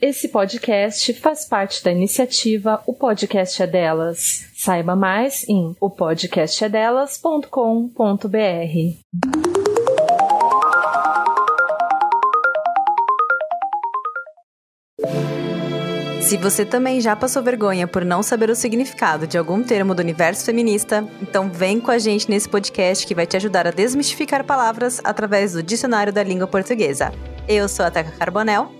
Esse podcast faz parte da iniciativa O Podcast é Delas. Saiba mais em opodcastedelas.com.br. Se você também já passou vergonha por não saber o significado de algum termo do universo feminista, então vem com a gente nesse podcast que vai te ajudar a desmistificar palavras através do dicionário da língua portuguesa. Eu sou a Teca Carbonel.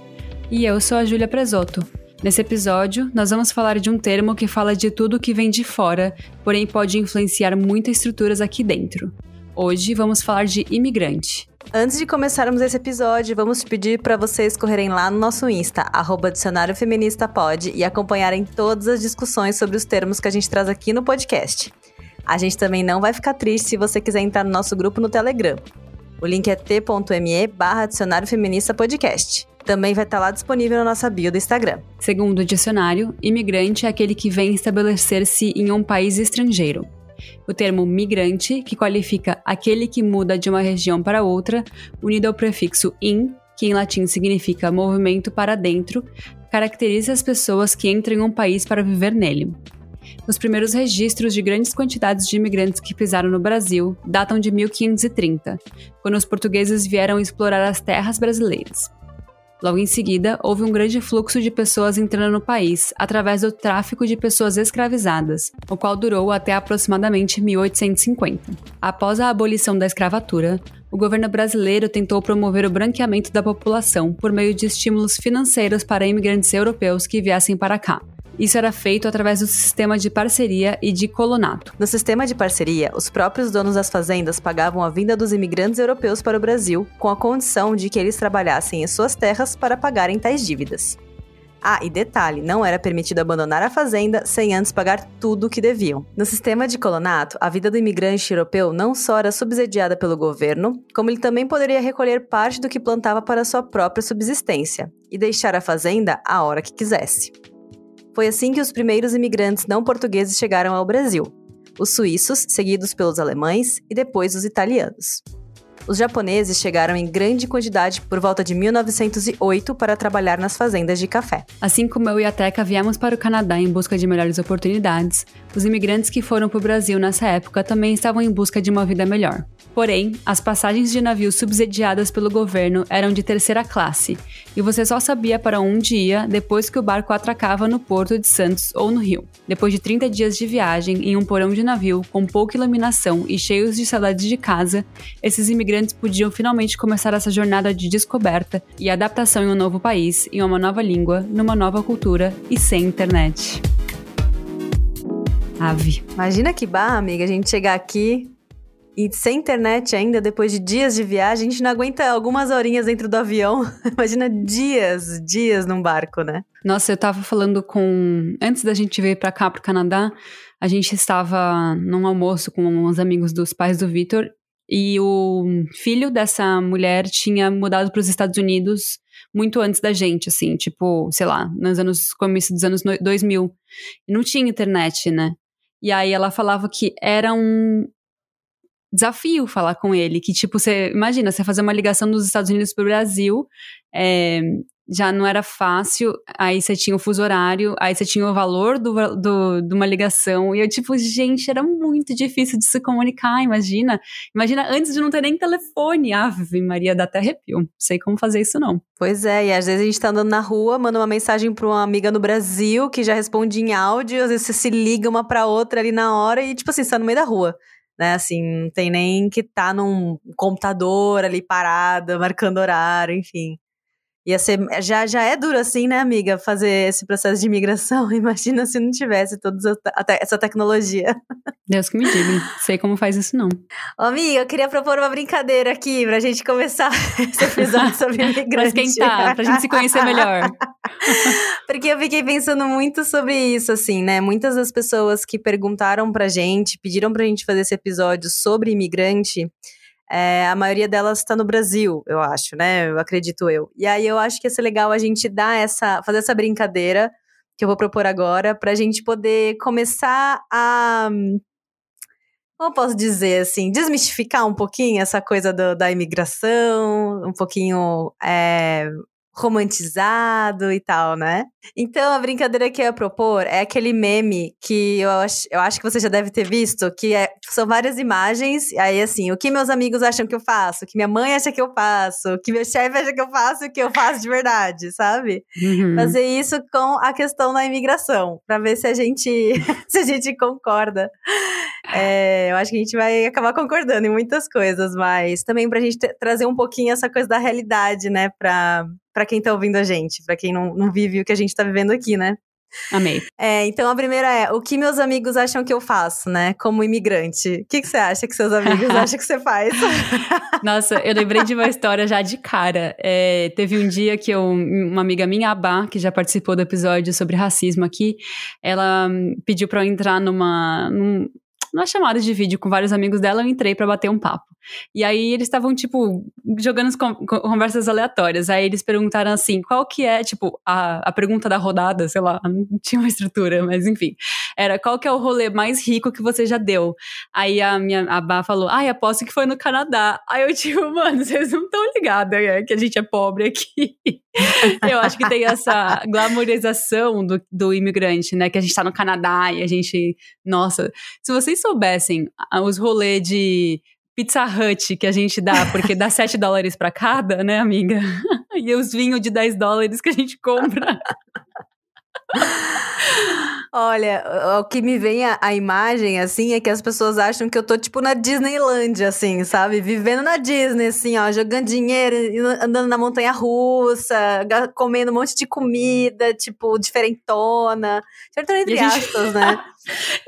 E eu sou a Júlia Presoto. Nesse episódio, nós vamos falar de um termo que fala de tudo que vem de fora, porém pode influenciar muitas estruturas aqui dentro. Hoje vamos falar de imigrante. Antes de começarmos esse episódio, vamos pedir para vocês correrem lá no nosso Insta, arroba Dicionário Feminista e acompanharem todas as discussões sobre os termos que a gente traz aqui no podcast. A gente também não vai ficar triste se você quiser entrar no nosso grupo no Telegram. O link é t.me barra Dicionário Feminista Podcast. Também vai estar lá disponível na nossa bio do Instagram. Segundo o dicionário, imigrante é aquele que vem estabelecer-se em um país estrangeiro. O termo migrante, que qualifica aquele que muda de uma região para outra, unido ao prefixo in, que em latim significa movimento para dentro, caracteriza as pessoas que entram em um país para viver nele. Os primeiros registros de grandes quantidades de imigrantes que pisaram no Brasil datam de 1530, quando os portugueses vieram explorar as terras brasileiras. Logo em seguida, houve um grande fluxo de pessoas entrando no país através do tráfico de pessoas escravizadas, o qual durou até aproximadamente 1850. Após a abolição da escravatura, o governo brasileiro tentou promover o branqueamento da população por meio de estímulos financeiros para imigrantes europeus que viessem para cá, isso era feito através do sistema de parceria e de colonato. No sistema de parceria, os próprios donos das fazendas pagavam a vinda dos imigrantes europeus para o Brasil, com a condição de que eles trabalhassem em suas terras para pagarem tais dívidas. Ah, e detalhe, não era permitido abandonar a fazenda sem antes pagar tudo o que deviam. No sistema de colonato, a vida do imigrante europeu não só era subsidiada pelo governo, como ele também poderia recolher parte do que plantava para sua própria subsistência e deixar a fazenda a hora que quisesse. Foi assim que os primeiros imigrantes não portugueses chegaram ao Brasil: os suíços, seguidos pelos alemães e depois os italianos. Os japoneses chegaram em grande quantidade por volta de 1908 para trabalhar nas fazendas de café. Assim como eu e a Teca viemos para o Canadá em busca de melhores oportunidades, os imigrantes que foram para o Brasil nessa época também estavam em busca de uma vida melhor. Porém, as passagens de navios subsidiadas pelo governo eram de terceira classe, e você só sabia para onde ia depois que o barco atracava no porto de Santos ou no Rio. Depois de 30 dias de viagem em um porão de navio com pouca iluminação e cheios de saudades de casa, esses imigrantes podiam finalmente começar essa jornada de descoberta e adaptação em um novo país, em uma nova língua, numa nova cultura e sem internet. Ave. Imagina que barra, amiga, a gente chegar aqui e sem internet ainda, depois de dias de viagem, a gente não aguenta algumas horinhas dentro do avião. Imagina dias, dias num barco, né? Nossa, eu tava falando com. Antes da gente vir pra cá, pro Canadá, a gente estava num almoço com uns amigos dos pais do Vitor. E o filho dessa mulher tinha mudado para os Estados Unidos muito antes da gente, assim, tipo, sei lá, nos anos começo dos anos 2000. E não tinha internet, né? E aí ela falava que era um, desafio falar com ele. Que, tipo, você imagina, você fazer uma ligação dos Estados Unidos para o Brasil, é, já não era fácil. Aí você tinha o fuso horário, aí você tinha o valor do, do, de uma ligação. E eu, tipo, gente, era muito difícil de se comunicar, imagina. Imagina antes de não ter nem telefone. Ave Maria, dá até arrepio. Não sei como fazer isso, não. Pois é, e às vezes a gente tá andando na rua, manda uma mensagem pra uma amiga no Brasil que já responde em áudio, às vezes você se liga uma pra outra ali na hora e, tipo assim, você tá no meio da rua né? Assim, não tem nem que estar tá num computador ali parada, marcando horário, enfim. Ia ser, já, já é duro assim, né, amiga, fazer esse processo de imigração. Imagina se não tivesse toda essa tecnologia. Deus que me diga, sei como faz isso não. Ô, amiga, eu queria propor uma brincadeira aqui pra gente começar esse episódio sobre imigrante. pra esquentar, pra gente se conhecer melhor. Porque eu fiquei pensando muito sobre isso, assim, né? Muitas das pessoas que perguntaram pra gente, pediram pra gente fazer esse episódio sobre imigrante, é, a maioria delas está no Brasil, eu acho, né? Eu acredito eu. E aí eu acho que ia ser legal a gente dar essa, fazer essa brincadeira que eu vou propor agora, para a gente poder começar a como posso dizer assim, desmistificar um pouquinho essa coisa do, da imigração, um pouquinho é, romantizado e tal, né? Então, a brincadeira que eu ia propor é aquele meme que eu acho, eu acho que você já deve ter visto, que é, são várias imagens, aí assim, o que meus amigos acham que eu faço, o que minha mãe acha que eu faço, o que meu chefe acha que eu faço e o que eu faço de verdade, sabe? Uhum. Fazer isso com a questão da imigração, para ver se a gente se a gente concorda. É, eu acho que a gente vai acabar concordando em muitas coisas, mas também pra gente trazer um pouquinho essa coisa da realidade, né, pra, para quem tá ouvindo a gente, para quem não, não vive o que a gente tá vivendo aqui, né? Amei. É, então a primeira é o que meus amigos acham que eu faço, né? Como imigrante. O que, que você acha que seus amigos acham que você faz? Nossa, eu lembrei de uma história já de cara. É, teve um dia que eu, uma amiga minha, a Bá, que já participou do episódio sobre racismo aqui, ela pediu para eu entrar numa. Num, numa chamada de vídeo com vários amigos dela, eu entrei para bater um papo. E aí eles estavam, tipo, jogando conversas aleatórias. Aí eles perguntaram assim: qual que é, tipo, a, a pergunta da rodada, sei lá, não tinha uma estrutura, mas enfim. Era qual que é o rolê mais rico que você já deu? Aí a minha a Bá falou: ai, aposto que foi no Canadá. Aí eu, tipo, mano, vocês não estão ligados, né, que a gente é pobre aqui. eu acho que tem essa glamorização do, do imigrante, né? Que a gente tá no Canadá e a gente. Nossa, se vocês soubessem os rolês de Pizza Hut que a gente dá, porque dá 7 dólares para cada, né, amiga? E os vinhos de 10 dólares que a gente compra. Olha, o que me vem a, a, imagem, assim, é que as pessoas acham que eu tô, tipo, na Disneyland, assim, sabe? Vivendo na Disney, assim, ó, jogando dinheiro, andando na montanha russa, comendo um monte de comida, tipo, diferentona. Diferentona entre aspas, gente... né?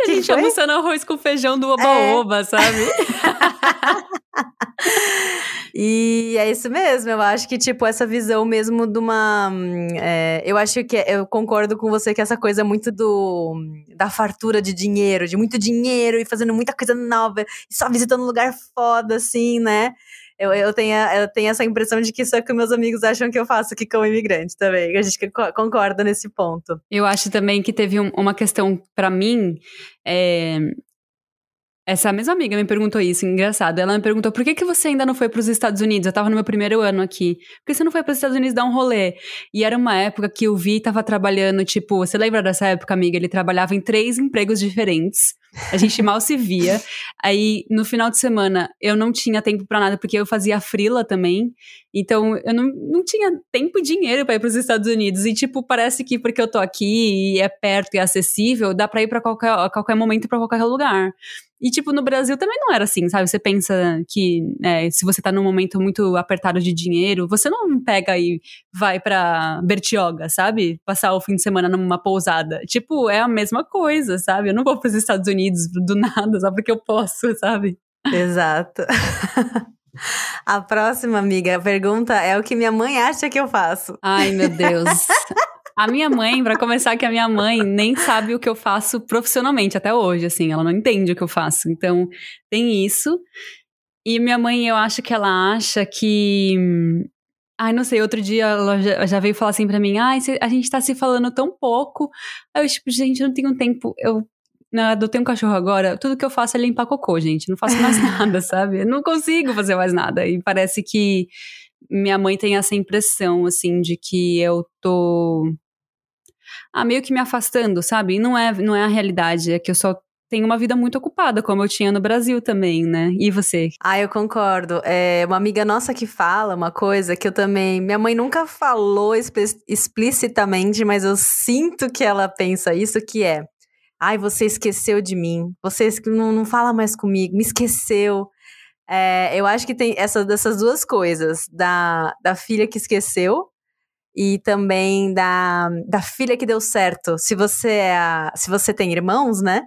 a gente foi? almoçando arroz com feijão do oba-oba, é. sabe? e é isso mesmo, eu acho que, tipo, essa visão mesmo de uma. É, eu acho que eu concordo com você que essa coisa muito do da fartura de dinheiro, de muito dinheiro e fazendo muita coisa nova, e só visitando um lugar foda, assim, né? Eu, eu, tenho, eu tenho essa impressão de que isso é o que meus amigos acham que eu faço aqui como imigrante também. A gente concorda nesse ponto. Eu acho também que teve um, uma questão para mim. É, essa mesma amiga me perguntou isso, engraçado. Ela me perguntou por que, que você ainda não foi para os Estados Unidos? Eu tava no meu primeiro ano aqui. Por que você não foi para os Estados Unidos dar um rolê? E era uma época que o Vi tava trabalhando, tipo, você lembra dessa época, amiga? Ele trabalhava em três empregos diferentes. A gente mal se via. Aí, no final de semana, eu não tinha tempo para nada, porque eu fazia frila também. Então, eu não, não tinha tempo e dinheiro para ir para os Estados Unidos. E, tipo, parece que porque eu tô aqui e é perto e é acessível, dá para ir para qualquer, qualquer momento pra qualquer lugar. E, tipo, no Brasil também não era assim, sabe? Você pensa que é, se você tá num momento muito apertado de dinheiro, você não pega e vai pra Bertioga, sabe? Passar o fim de semana numa pousada. Tipo, é a mesma coisa, sabe? Eu não vou pros Estados Unidos do nada, só porque eu posso, sabe? Exato. A próxima, amiga, pergunta é o que minha mãe acha que eu faço. Ai, meu Deus. A minha mãe, para começar, que a minha mãe nem sabe o que eu faço profissionalmente até hoje, assim, ela não entende o que eu faço. Então, tem isso. E minha mãe, eu acho que ela acha que. Ai, não sei, outro dia ela já, já veio falar assim pra mim: ai, a gente tá se falando tão pouco. Aí eu, tipo, gente, eu não tenho tempo. Eu não, adotei um cachorro agora, tudo que eu faço é limpar cocô, gente. Não faço mais nada, sabe? Eu não consigo fazer mais nada. E parece que minha mãe tem essa impressão, assim, de que eu tô ah, meio que me afastando, sabe? E não é, não é a realidade, é que eu só tenho uma vida muito ocupada, como eu tinha no Brasil também, né? E você? Ah, eu concordo. É uma amiga nossa que fala uma coisa que eu também. Minha mãe nunca falou explicitamente, mas eu sinto que ela pensa isso, que é. Ai, você esqueceu de mim. Você não, não fala mais comigo, me esqueceu. É, eu acho que tem essa, dessas duas coisas. Da, da filha que esqueceu e também da, da filha que deu certo. Se você é se você tem irmãos, né?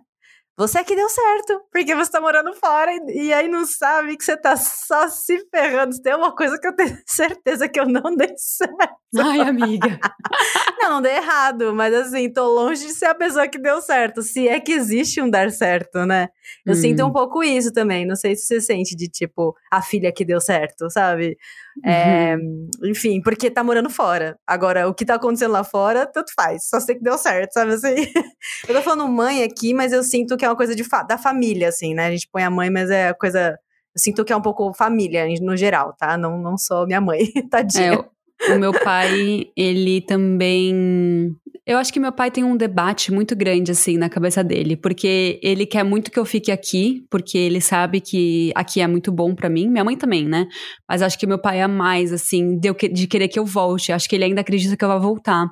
Você é que deu certo, porque você tá morando fora e, e, aí não sabe que você tá só se ferrando. Tem uma coisa que eu tenho certeza que eu não dei certo. Ai, amiga. não, não dei errado, mas assim, tô longe de ser a pessoa que deu certo. Se é que existe um dar certo, né? Eu hum. sinto um pouco isso também. Não sei se você sente de tipo, a filha que deu certo, sabe? É, uhum. enfim, porque tá morando fora. Agora, o que tá acontecendo lá fora, tanto faz. Só sei que deu certo, sabe assim? eu tô falando mãe aqui, mas eu sinto que é uma coisa de fa da família, assim, né? A gente põe a mãe, mas é coisa. Eu sinto que é um pouco família, no geral, tá? Não, não só minha mãe, tadinha. É, O meu pai, ele também eu acho que meu pai tem um debate muito grande, assim, na cabeça dele, porque ele quer muito que eu fique aqui, porque ele sabe que aqui é muito bom para mim. Minha mãe também, né? Mas acho que meu pai é mais, assim, de, de querer que eu volte. Acho que ele ainda acredita que eu vou voltar.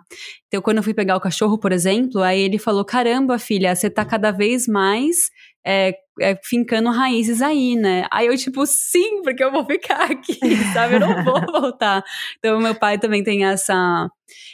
Então, quando eu fui pegar o cachorro, por exemplo, aí ele falou: caramba, filha, você tá cada vez mais é, é, fincando raízes aí, né? Aí eu, tipo, sim, porque eu vou ficar aqui, sabe? Eu não vou voltar. Então, meu pai também tem essa.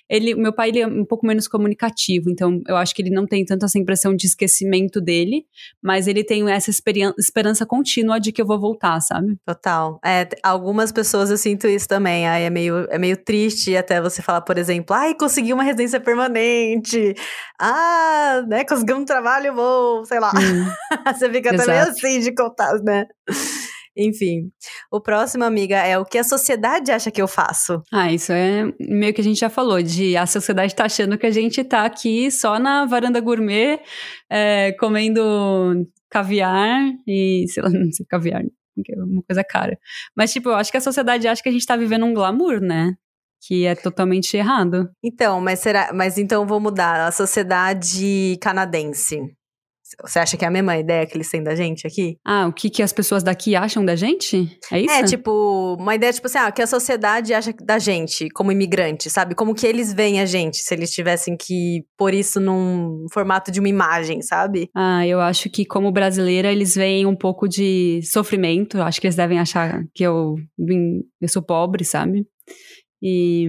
Ele, meu pai ele é um pouco menos comunicativo, então eu acho que ele não tem tanto essa impressão de esquecimento dele, mas ele tem essa esperança contínua de que eu vou voltar, sabe? Total. É, algumas pessoas eu sinto isso também. Aí é meio, é meio triste até você falar, por exemplo, ai, consegui uma residência permanente. Ah, né, consegui um trabalho bom, sei lá. Hum. você fica Exato. também assim de contar, né? Enfim. O próximo, amiga, é o que a sociedade acha que eu faço. Ah, isso é meio que a gente já falou, de a sociedade tá achando que a gente tá aqui só na varanda gourmet, é, comendo caviar e, sei lá, não sei, caviar, é uma coisa cara. Mas, tipo, eu acho que a sociedade acha que a gente tá vivendo um glamour, né? que é totalmente errado. Então, mas será, mas então vou mudar a sociedade canadense. Você acha que é a mesma ideia que eles têm da gente aqui? Ah, o que, que as pessoas daqui acham da gente? É isso? É, tipo, uma ideia, tipo assim, ah, o que a sociedade acha da gente como imigrante, sabe? Como que eles veem a gente, se eles tivessem que pôr isso num formato de uma imagem, sabe? Ah, eu acho que como brasileira, eles veem um pouco de sofrimento. Acho que eles devem achar que eu, eu sou pobre, sabe? E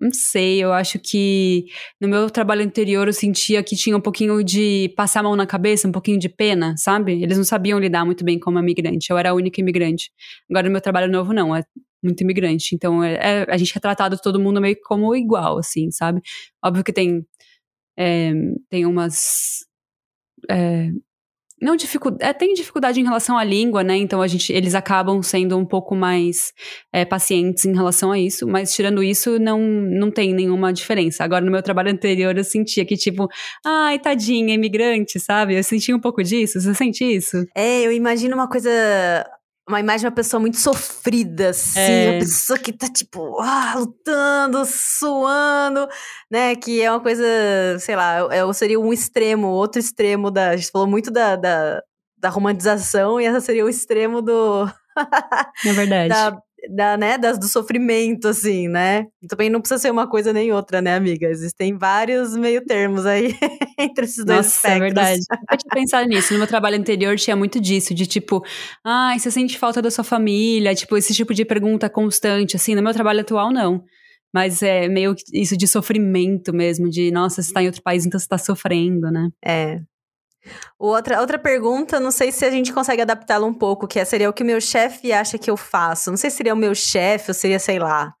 não sei, eu acho que no meu trabalho anterior eu sentia que tinha um pouquinho de passar a mão na cabeça, um pouquinho de pena, sabe? Eles não sabiam lidar muito bem como imigrante. Eu era a única imigrante. Agora no meu trabalho novo, não, é muito imigrante. Então é, é, a gente é tratado todo mundo meio como igual, assim, sabe? Óbvio que tem, é, tem umas. Não é, tem dificuldade em relação à língua, né? Então a gente, eles acabam sendo um pouco mais é, pacientes em relação a isso, mas tirando isso, não, não tem nenhuma diferença. Agora, no meu trabalho anterior, eu sentia que, tipo, ai, tadinha, imigrante, sabe? Eu sentia um pouco disso. Você sente isso? É, eu imagino uma coisa uma imagem de uma pessoa muito sofrida, assim, é. uma pessoa que tá, tipo, ah, lutando, suando, né, que é uma coisa, sei lá, é, seria um extremo, outro extremo da, a gente falou muito da, da, da romantização, e essa seria o extremo do... É verdade. da, da, né, das, do sofrimento, assim, né? Também não precisa ser uma coisa nem outra, né, amiga? Existem vários meio termos aí entre esses dois Nossa, aspectos. é verdade. Tinha pensado nisso. No meu trabalho anterior tinha muito disso, de tipo, ah, você sente falta da sua família? Tipo, esse tipo de pergunta constante, assim. No meu trabalho atual, não. Mas é meio isso de sofrimento mesmo, de, nossa, você está em outro país, então você está sofrendo, né? É, Outra, outra pergunta, não sei se a gente consegue adaptá-la um pouco, que é, seria o que meu chefe acha que eu faço. Não sei se seria o meu chefe ou seria, sei lá,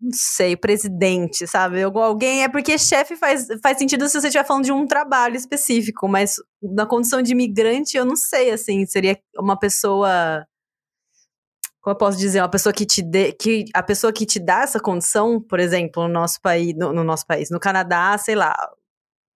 não sei, presidente, sabe? Alguém. É porque chefe faz, faz sentido se você estiver falando de um trabalho específico, mas na condição de imigrante, eu não sei, assim, seria uma pessoa. Como eu posso dizer? Uma pessoa que te dê. Que, a pessoa que te dá essa condição, por exemplo, no nosso país, no, no nosso país, no Canadá, sei lá,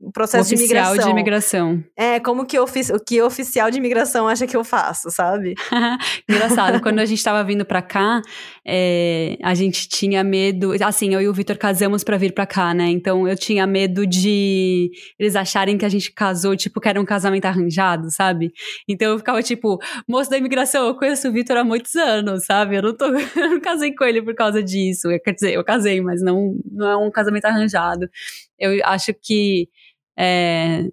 o processo oficial de imigração. de imigração. É, como que o que oficial de imigração acha que eu faço, sabe? Engraçado, quando a gente tava vindo pra cá, é, a gente tinha medo. Assim, eu e o Vitor casamos para vir pra cá, né? Então eu tinha medo de eles acharem que a gente casou, tipo, que era um casamento arranjado, sabe? Então eu ficava tipo, moço da imigração, eu conheço o Vitor há muitos anos, sabe? Eu não, tô, eu não casei com ele por causa disso. Quer dizer, eu casei, mas não, não é um casamento arranjado. Eu acho que é,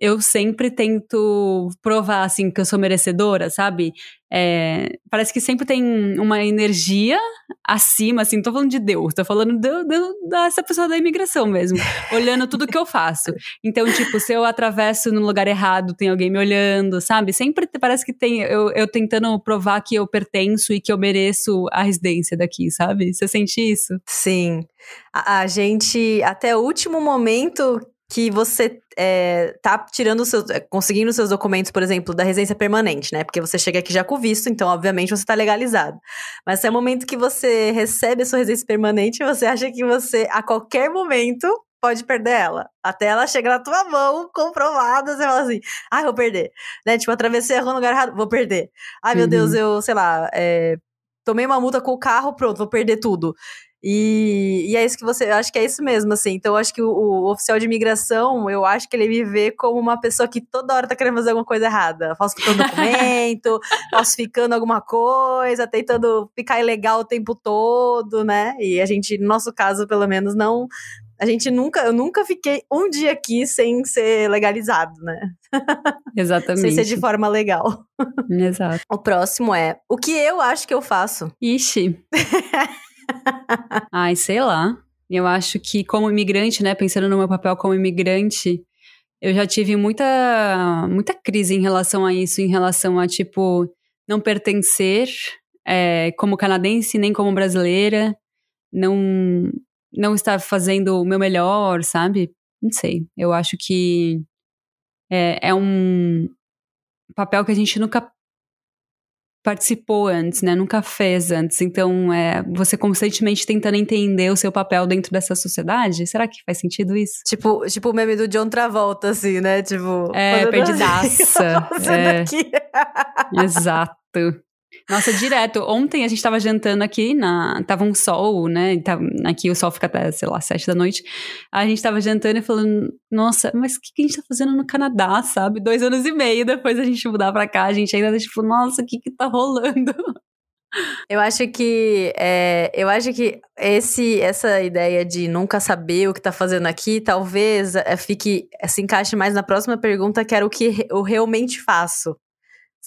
eu sempre tento provar, assim, que eu sou merecedora, sabe? É, parece que sempre tem uma energia acima, assim, não tô falando de Deus, tô falando do, do, dessa pessoa da imigração mesmo, olhando tudo que eu faço. Então, tipo, se eu atravesso no lugar errado, tem alguém me olhando, sabe? Sempre parece que tem eu, eu tentando provar que eu pertenço e que eu mereço a residência daqui, sabe? Você sente isso? Sim. A, a gente, até o último momento que você é, tá tirando seus, é, conseguindo seus documentos, por exemplo, da residência permanente, né? Porque você chega aqui já com visto, então, obviamente, você tá legalizado. Mas é o momento que você recebe a sua residência permanente, você acha que você, a qualquer momento, pode perder ela. Até ela chegar na tua mão, comprovada, você fala assim, ai, ah, vou perder. Né? Tipo, atravessei a rua no lugar errado, vou perder. Ai, meu uhum. Deus, eu, sei lá, é, tomei uma multa com o carro, pronto, vou perder tudo. E, e é isso que você. Eu acho que é isso mesmo, assim. Então, eu acho que o, o, oficial de imigração, eu acho que ele me vê como uma pessoa que toda hora tá querendo fazer alguma coisa errada. Falsificando documento, falsificando alguma coisa, tentando ficar ilegal o tempo todo, né? E a gente, no nosso caso, pelo menos, não. A gente nunca, eu nunca fiquei um dia aqui sem ser legalizado, né? Exatamente. sem ser de forma legal. Exato. O próximo é o que eu acho que eu faço. Ixi. Ai, sei lá. Eu acho que como imigrante, né, pensando no meu papel como imigrante, eu já tive muita muita crise em relação a isso, em relação a tipo não pertencer é, como canadense nem como brasileira, não não estar fazendo o meu melhor, sabe? Não sei. Eu acho que é, é um papel que a gente nunca participou antes, né? Nunca fez antes. Então, é, você constantemente tentando entender o seu papel dentro dessa sociedade. Será que faz sentido isso? Tipo, tipo o meme do John Travolta, assim, né? Tipo. É, perdidaça. Assim, é. Exato. Nossa, direto. Ontem a gente tava jantando aqui, na, tava um sol, né? Tava, aqui o sol fica até, sei lá, sete da noite. A gente tava jantando e falando, nossa, mas o que, que, a gente tá fazendo no Canadá, sabe? Dois anos e meio depois a gente mudar pra cá, a gente ainda tá tipo, nossa, o que que tá rolando? Eu acho que é, eu acho que esse essa ideia de nunca saber o que tá fazendo aqui, talvez é, fique se encaixe mais na próxima pergunta, que era o que eu realmente faço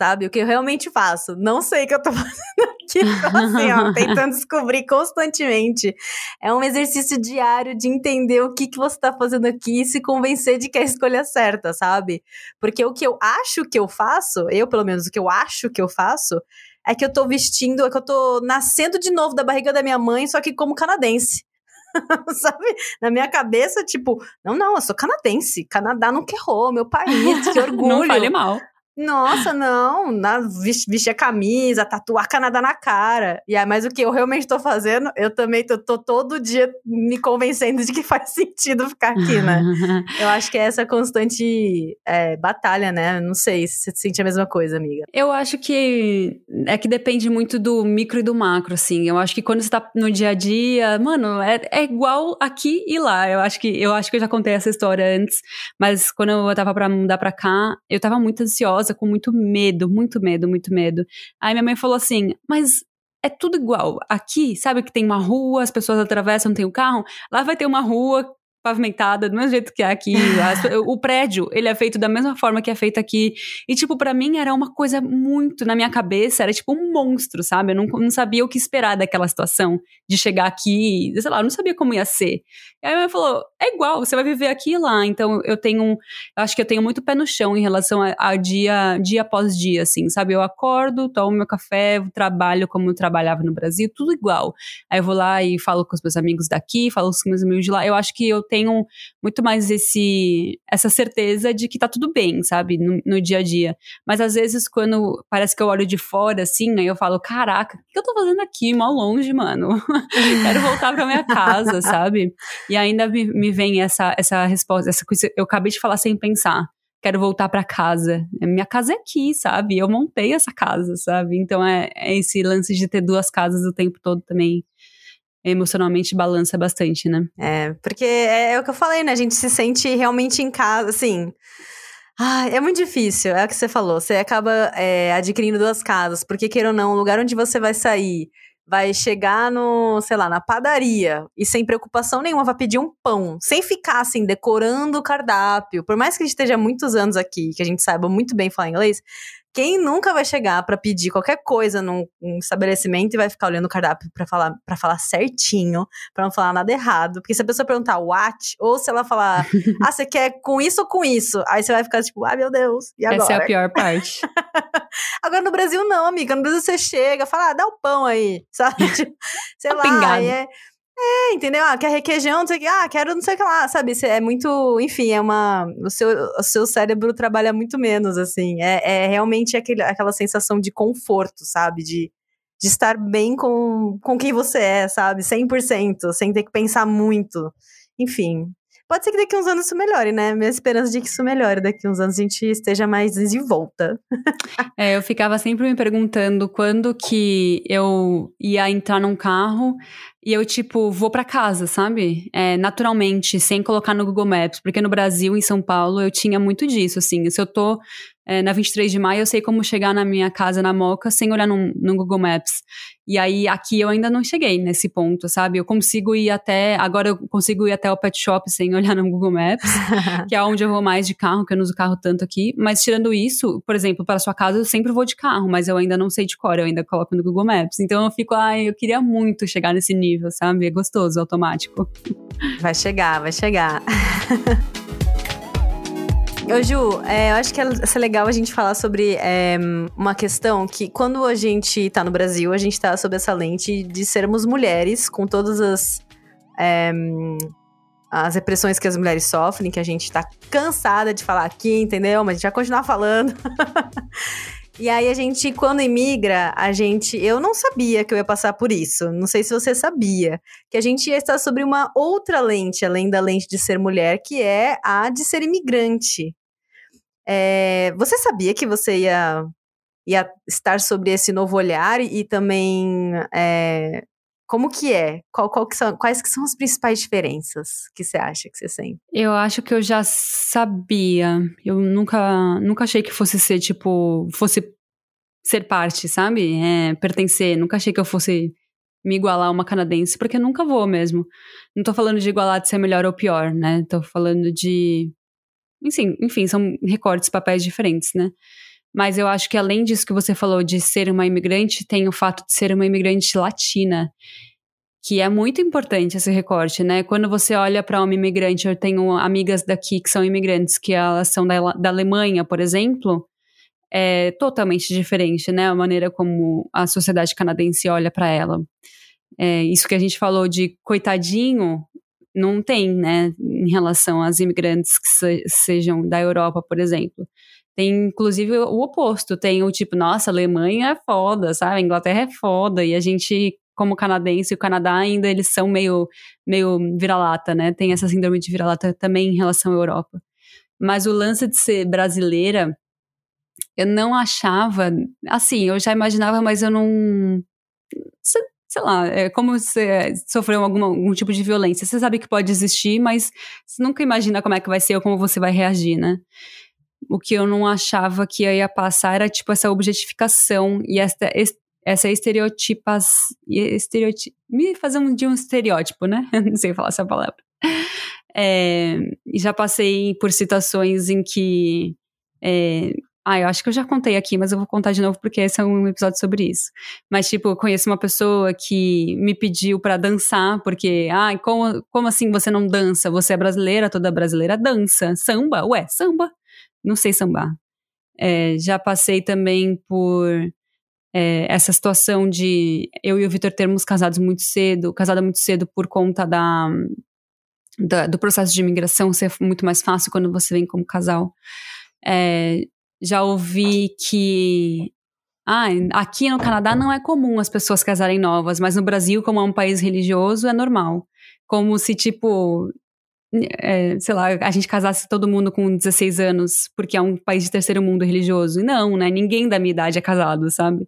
sabe? O que eu realmente faço. Não sei o que eu tô fazendo aqui, assim, ó, tentando descobrir constantemente. É um exercício diário de entender o que, que você tá fazendo aqui e se convencer de que é a escolha certa, sabe? Porque o que eu acho que eu faço, eu pelo menos o que eu acho que eu faço, é que eu tô vestindo, é que eu tô nascendo de novo da barriga da minha mãe, só que como canadense. sabe? Na minha cabeça, tipo, não, não, eu sou canadense. Canadá nunca errou, meu país, que orgulho. não fale mal. Nossa, não, na, vestir a camisa, tatuar Canadá na cara. E aí, mas o que eu realmente tô fazendo, eu também tô, tô, todo dia me convencendo de que faz sentido ficar aqui, né? eu acho que é essa constante é, batalha, né? Não sei se você sente a mesma coisa, amiga. Eu acho que é que depende muito do micro e do macro, assim. Eu acho que quando você tá no dia a dia, mano, é, é igual aqui e lá. Eu acho que eu acho que eu já contei essa história antes, mas quando eu tava pra mudar pra cá, eu tava muito ansiosa ansiosa, com muito medo, muito medo, muito medo. Aí minha mãe falou assim: Mas é tudo igual. Aqui, sabe que tem uma rua, as pessoas atravessam, tem um carro. Lá vai ter uma rua pavimentada, do mesmo jeito que é aqui. o prédio, ele é feito da mesma forma que é feito aqui. E, tipo, para mim era uma coisa muito, na minha cabeça, era tipo um monstro, sabe? Eu não, não sabia o que esperar daquela situação, de chegar aqui, sei lá, eu não sabia como ia ser. E aí ela falou, é igual, você vai viver aqui e lá. Então, eu tenho, eu acho que eu tenho muito pé no chão em relação a, a dia, dia após dia, assim, sabe? Eu acordo, tomo meu café, trabalho como eu trabalhava no Brasil, tudo igual. Aí eu vou lá e falo com os meus amigos daqui, falo com os meus amigos de lá. Eu acho que eu tenho muito mais esse essa certeza de que tá tudo bem, sabe, no, no, dia a dia. Mas às vezes quando parece que eu olho de fora assim, aí eu falo, caraca, o que eu tô fazendo aqui, mal longe, mano? Quero voltar pra minha casa, sabe? E ainda me, me vem essa essa resposta, essa coisa, eu acabei de falar sem pensar quero voltar para casa. Minha casa é aqui, sabe? Eu montei essa casa, sabe? Então é, é, esse lance de ter duas casas o tempo todo também emocionalmente balança bastante, né? É, porque é, é, o que eu falei, né? A gente se sente realmente em casa, assim. Ah, é muito difícil, é o que você falou. Você acaba é, adquirindo duas casas, porque, queira ou não, o lugar onde você vai sair vai chegar no, sei lá, na padaria e sem preocupação nenhuma vai pedir um pão, sem ficar assim decorando o cardápio. Por mais que a gente esteja muitos anos aqui, que a gente saiba muito bem falar inglês, quem nunca vai chegar para pedir qualquer coisa num, num, estabelecimento e vai ficar olhando o cardápio para falar para falar certinho, para não falar nada errado? Porque se a pessoa perguntar what ou se ela falar, ah, você quer com isso ou com isso? Aí você vai ficar tipo, ah, meu Deus, e agora? Essa é a pior parte. agora no Brasil não, amiga. No Brasil você chega, fala, ah, dá o pão aí, sabe? Tipo, sei lá, é, é, entendeu? Ah, quer requeijão, não sei o que. Ah, quero não sei o que lá, sabe? É muito. Enfim, é uma. O seu, o seu cérebro trabalha muito menos, assim. É, é realmente aquele, aquela sensação de conforto, sabe? De, de estar bem com, com quem você é, sabe? 100%, sem ter que pensar muito. Enfim. Pode ser que daqui uns anos isso melhore, né? Minha esperança de que isso melhore, daqui uns anos a gente esteja mais desenvolta. é, eu ficava sempre me perguntando quando que eu ia entrar num carro e eu, tipo, vou para casa, sabe? É, naturalmente, sem colocar no Google Maps. Porque no Brasil, em São Paulo, eu tinha muito disso, assim. Se eu tô é, na 23 de maio, eu sei como chegar na minha casa na Moca sem olhar no, no, Google Maps. E aí, aqui eu ainda não cheguei nesse ponto, sabe? Eu consigo ir até. Agora eu consigo ir até o pet shop sem olhar no Google Maps, que é onde eu vou mais de carro, que eu não uso carro tanto aqui. Mas tirando isso, por exemplo, para sua casa, eu sempre vou de carro, mas eu ainda não sei de cor, eu ainda coloco no Google Maps. Então eu fico, ai, eu queria muito chegar nesse nível, sabe? É gostoso, automático. Vai chegar, vai chegar. Ô Ju, é, eu acho que é legal a gente falar sobre é, uma questão que quando a gente tá no Brasil, a gente tá sob essa lente de sermos mulheres, com todas as, é, as repressões que as mulheres sofrem, que a gente tá cansada de falar aqui, entendeu? Mas a gente vai continuar falando. E aí a gente, quando imigra, a gente. Eu não sabia que eu ia passar por isso. Não sei se você sabia. Que a gente ia estar sobre uma outra lente, além da lente de ser mulher, que é a de ser imigrante. É, você sabia que você ia, ia estar sobre esse novo olhar e, também é, como que é? Qual, qual que são, quais que são as principais diferenças que você acha que você sente? Eu acho que eu já sabia. Eu nunca, nunca achei que fosse ser, tipo, fosse ser parte, sabe? É, pertencer. Nunca achei que eu fosse me igualar a uma canadense, porque eu nunca vou mesmo. Não tô falando de igualar de ser melhor ou pior, né? Tô falando de enfim, enfim, são recortes, papéis diferentes, né? Mas eu acho que além disso que você falou de ser uma imigrante, tem o fato de ser uma imigrante latina, que é muito importante esse recorte, né? Quando você olha para uma imigrante, eu tenho amigas daqui que são imigrantes, que elas são da, da Alemanha, por exemplo, é totalmente diferente, né? A maneira como a sociedade canadense olha para ela. É, isso que a gente falou de coitadinho, não tem, né, em relação às imigrantes que se, sejam da Europa, por exemplo. Tem, inclusive, o oposto. Tem o tipo, nossa, a Alemanha é foda, sabe? A Inglaterra é foda. E a gente, como canadense o Canadá, ainda eles são meio, meio vira-lata, né? Tem essa síndrome de vira-lata também em relação à Europa. Mas o lance de ser brasileira, eu não achava. Assim, eu já imaginava, mas eu não sei lá, é como você sofreu alguma, algum tipo de violência. Você sabe que pode existir, mas você nunca imagina como é que vai ser ou como você vai reagir, né? O que eu não achava que ia passar era, tipo, essa objetificação e essa, essa estereotipas... Estereotip, me fazer um, de um estereótipo, né? não sei falar essa palavra. É, já passei por situações em que é, ah, eu acho que eu já contei aqui, mas eu vou contar de novo porque esse é um episódio sobre isso. Mas, tipo, eu conheço uma pessoa que me pediu para dançar, porque, ah, como, como assim você não dança? Você é brasileira, toda brasileira dança. Samba? Ué, samba. Não sei sambar. É, já passei também por é, essa situação de eu e o Vitor termos casados muito cedo, casada muito cedo por conta da, da, do processo de imigração ser muito mais fácil quando você vem como casal. É, já ouvi que ah, aqui no Canadá não é comum as pessoas casarem novas, mas no Brasil, como é um país religioso, é normal. Como se, tipo, é, sei lá, a gente casasse todo mundo com 16 anos, porque é um país de terceiro mundo religioso. Não, né? Ninguém da minha idade é casado, sabe?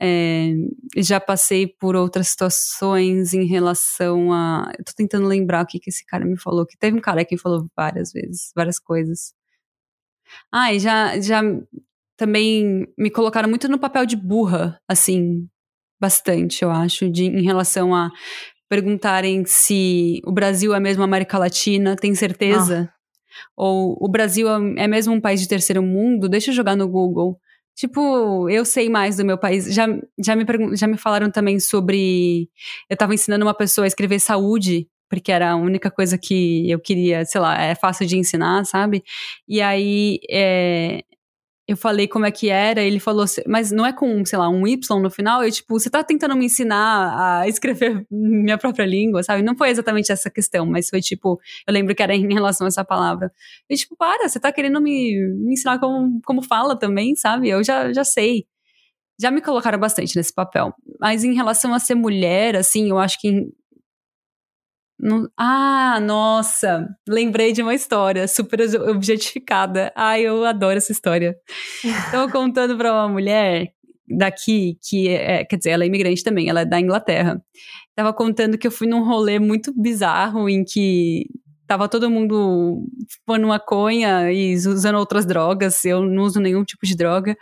É, já passei por outras situações em relação a. Eu tô tentando lembrar o que, que esse cara me falou, que teve um cara que falou várias vezes, várias coisas. Ah, e já, já também me colocaram muito no papel de burra, assim, bastante, eu acho, de, em relação a perguntarem se o Brasil é mesmo a América Latina, tem certeza? Ah. Ou o Brasil é mesmo um país de terceiro mundo? Deixa eu jogar no Google. Tipo, eu sei mais do meu país. Já, já, me, já me falaram também sobre. Eu tava ensinando uma pessoa a escrever saúde porque era a única coisa que eu queria, sei lá, é fácil de ensinar, sabe? E aí é, eu falei como é que era, ele falou, mas não é com, sei lá, um Y no final? Eu, tipo, você tá tentando me ensinar a escrever minha própria língua, sabe? Não foi exatamente essa questão, mas foi tipo, eu lembro que era em relação a essa palavra. E tipo, para, você tá querendo me, me ensinar como, como fala também, sabe? Eu já, já sei. Já me colocaram bastante nesse papel. Mas em relação a ser mulher, assim, eu acho que Não, ah, nossa! Lembrei de uma história super objetificada. Ai, eu adoro essa história. Estava contando para uma mulher daqui, que é, quer dizer, ela é imigrante também, ela é da Inglaterra. Tava contando que eu fui num rolê muito bizarro em que tava todo mundo fumando maconha e usando outras drogas, eu não uso nenhum tipo de droga.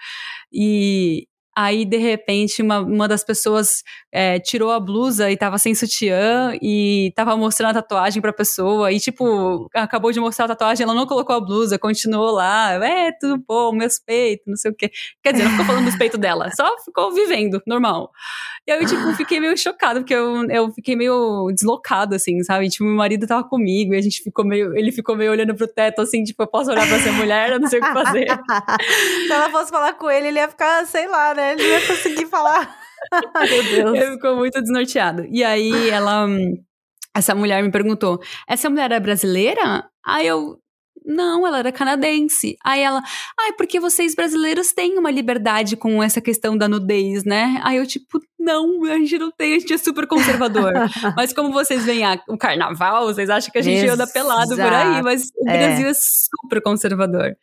E Aí, de repente, uma, uma das pessoas é, tirou a blusa e tava sem sutiã e tava mostrando a tatuagem pra pessoa. E, tipo, acabou de mostrar a tatuagem, ela não colocou a blusa, continuou lá. É, tudo bom, meus peitos, não sei o quê. Quer dizer, não ficou falando dos peitos dela, só ficou vivendo, normal. E aí, tipo, fiquei meio chocada, porque eu, eu fiquei meio deslocado, assim, sabe? Tipo, meu marido tava comigo e a gente ficou meio. Ele ficou meio olhando pro teto, assim, tipo, eu posso olhar pra essa mulher, eu não sei o que fazer. Se ela fosse falar com ele, ele ia ficar, sei lá, né? Ele não ia conseguir falar. Meu Deus. Ele ficou muito desnorteado. E aí ela. Essa mulher me perguntou: essa mulher é brasileira? Aí eu. Não, ela era canadense. Aí ela, ai, porque vocês brasileiros têm uma liberdade com essa questão da nudez, né? Aí eu, tipo, não, a gente não tem, a gente é super conservador. mas como vocês veem a, o carnaval, vocês acham que a gente Exato. anda pelado por aí, mas o é. Brasil é super conservador.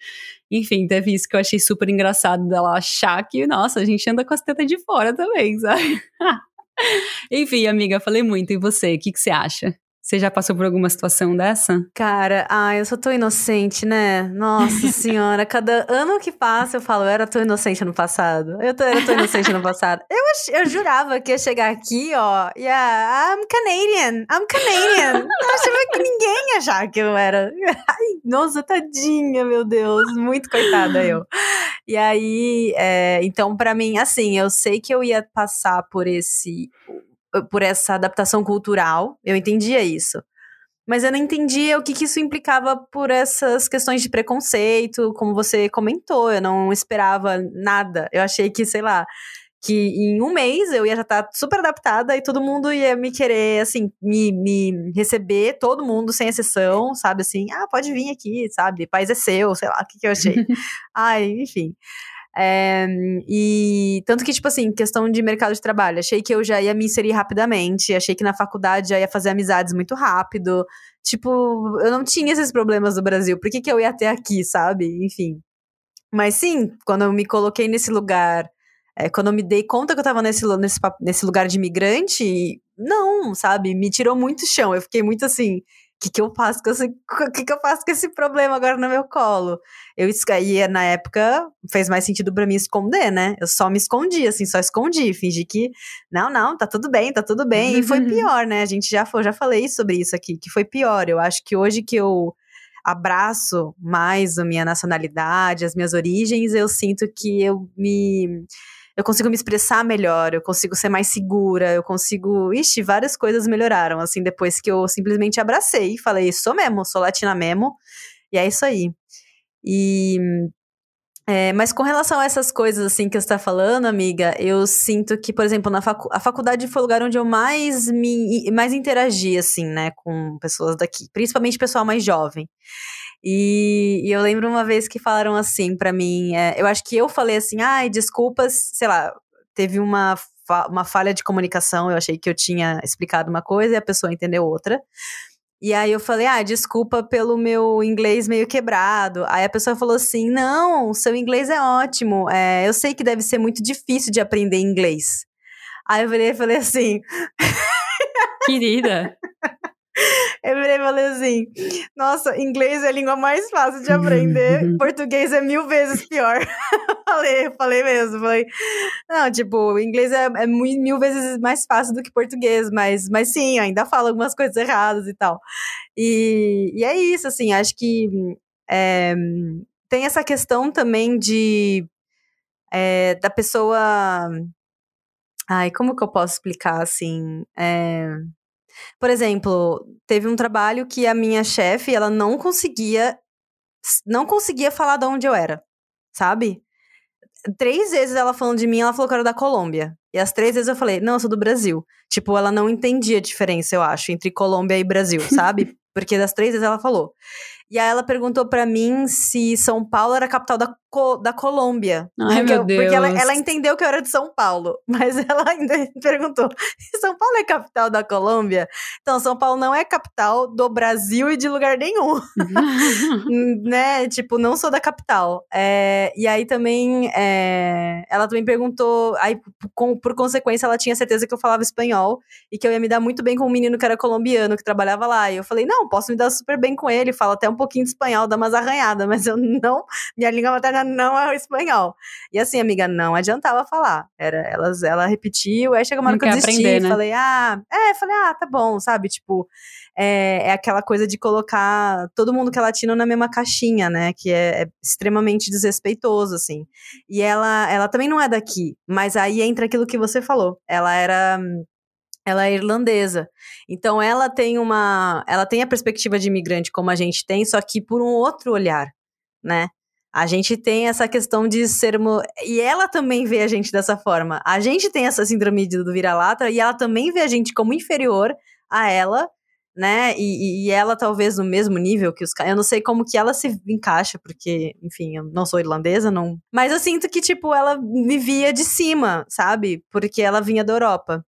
Enfim, teve isso que eu achei super engraçado dela achar que, nossa, a gente anda com as tetas de fora também, sabe? Enfim, amiga, falei muito. E você, o que, que você acha? Você já passou por alguma situação dessa? Cara, ai, eu sou tão inocente, né? Nossa senhora, cada ano que passa eu falo, eu era tão inocente no passado. Eu era tão inocente no passado. Eu, eu jurava que ia chegar aqui, ó, yeah, I'm Canadian, I'm Canadian. Eu achava que ninguém ia achar que eu era. Ai, nossa, tadinha, meu Deus, muito coitada eu. E aí, é, então, para mim, assim, eu sei que eu ia passar por esse por essa adaptação cultural, eu entendia isso. Mas eu não entendia o que, que isso implicava por essas questões de preconceito, como você comentou, eu não esperava nada. Eu achei que, sei lá, que em um mês eu ia já estar super adaptada e todo mundo ia me querer, assim, me, me receber, todo mundo, sem exceção, sabe? Assim, ah, pode vir aqui, sabe? País é seu, sei lá, o que, que eu achei. Ai, enfim. É, e tanto que, tipo assim, questão de mercado de trabalho, achei que eu já ia me inserir rapidamente, achei que na faculdade já ia fazer amizades muito rápido. Tipo, eu não tinha esses problemas do Brasil, por que, que eu ia ter aqui, sabe? Enfim. Mas sim, quando eu me coloquei nesse lugar, é, quando eu me dei conta que eu tava nesse, nesse, nesse lugar de imigrante, não, sabe? Me tirou muito chão. Eu fiquei muito assim, que, que eu faço com esse, que, que eu faço com esse problema agora no meu colo? Eu e na época fez mais sentido para mim esconder, né? Eu só me escondi, assim, só escondi, fingi que não, não, tá tudo bem, tá tudo bem. E foi pior, né? A gente já foi, já falei sobre isso aqui, que foi pior. Eu acho que hoje que eu abraço mais a minha nacionalidade, as minhas origens, eu sinto que eu me eu consigo me expressar melhor, eu consigo ser mais segura, eu consigo. Ixi, várias coisas melhoraram, assim, depois que eu simplesmente abracei e falei, sou mesmo, sou latina mesmo, e é isso aí. E. É, mas com relação a essas coisas, assim, que você está falando, amiga, eu sinto que, por exemplo, na facu a faculdade foi o lugar onde eu mais me mais interagi, assim, né, com pessoas daqui, principalmente pessoal mais jovem. E, e eu lembro uma vez que falaram assim para mim, é, eu acho que eu falei assim, ai, desculpas, sei lá, teve uma, fa uma falha de comunicação, eu achei que eu tinha explicado uma coisa e a pessoa entendeu outra. E aí eu falei, ah, desculpa pelo meu inglês meio quebrado. Aí a pessoa falou assim, não, seu inglês é ótimo. É, eu sei que deve ser muito difícil de aprender inglês. Aí eu falei, falei assim. Querida. Eu virei e falei assim: nossa, inglês é a língua mais fácil de aprender, português é mil vezes pior. falei, falei mesmo. Falei, não, tipo, inglês é, é mil, mil vezes mais fácil do que português, mas, mas sim, ainda falo algumas coisas erradas e tal. E, e é isso, assim, acho que é, tem essa questão também de. É, da pessoa. Ai, como que eu posso explicar assim? É, por exemplo, teve um trabalho que a minha chefe, ela não conseguia não conseguia falar de onde eu era, sabe? Três vezes ela falando de mim, ela falou que era da Colômbia. E as três vezes eu falei, não, eu sou do Brasil. Tipo, ela não entendia a diferença, eu acho, entre Colômbia e Brasil, sabe? Porque das três vezes ela falou. E aí ela perguntou para mim se São Paulo era a capital da, da Colômbia. Ai, porque, meu Deus. Porque ela, ela, entendeu que eu era de São Paulo, mas ela ainda perguntou: São Paulo é capital da Colômbia? Então, São Paulo não é capital do Brasil e de lugar nenhum. né? Tipo, não sou da capital. É, e aí também é, ela também perguntou, aí com, por consequência, ela tinha certeza que eu falava espanhol e que eu ia me dar muito bem com um menino que era colombiano, que trabalhava lá. E eu falei: não, posso me dar super bem com ele, falo até um pouquinho de espanhol, dá umas arranhadas, mas eu não, minha língua materna não é o espanhol. E assim, amiga, não adiantava falar. Era, elas, ela repetiu, aí chegou uma hora que eu desisti, aprender, né? falei, ah, é, falei, ah, tá bom, sabe? Tipo, é, é aquela coisa de colocar todo mundo que é latino na mesma caixinha, né? Que é, é extremamente desrespeitoso, assim. E ela, ela também não é daqui, mas aí entra aquilo que você falou. Ela era ela é irlandesa. Então ela tem uma, ela tem a perspectiva de imigrante como a gente tem, só que por um outro olhar, né? A gente tem essa questão de sermos. E ela também vê a gente dessa forma. A gente tem essa síndrome do vira-lata e ela também vê a gente como inferior a ela, né? E, e ela talvez no mesmo nível que os caras. Eu não sei como que ela se encaixa, porque, enfim, eu não sou irlandesa, não. Mas eu sinto que, tipo, ela me via de cima, sabe? Porque ela vinha da Europa.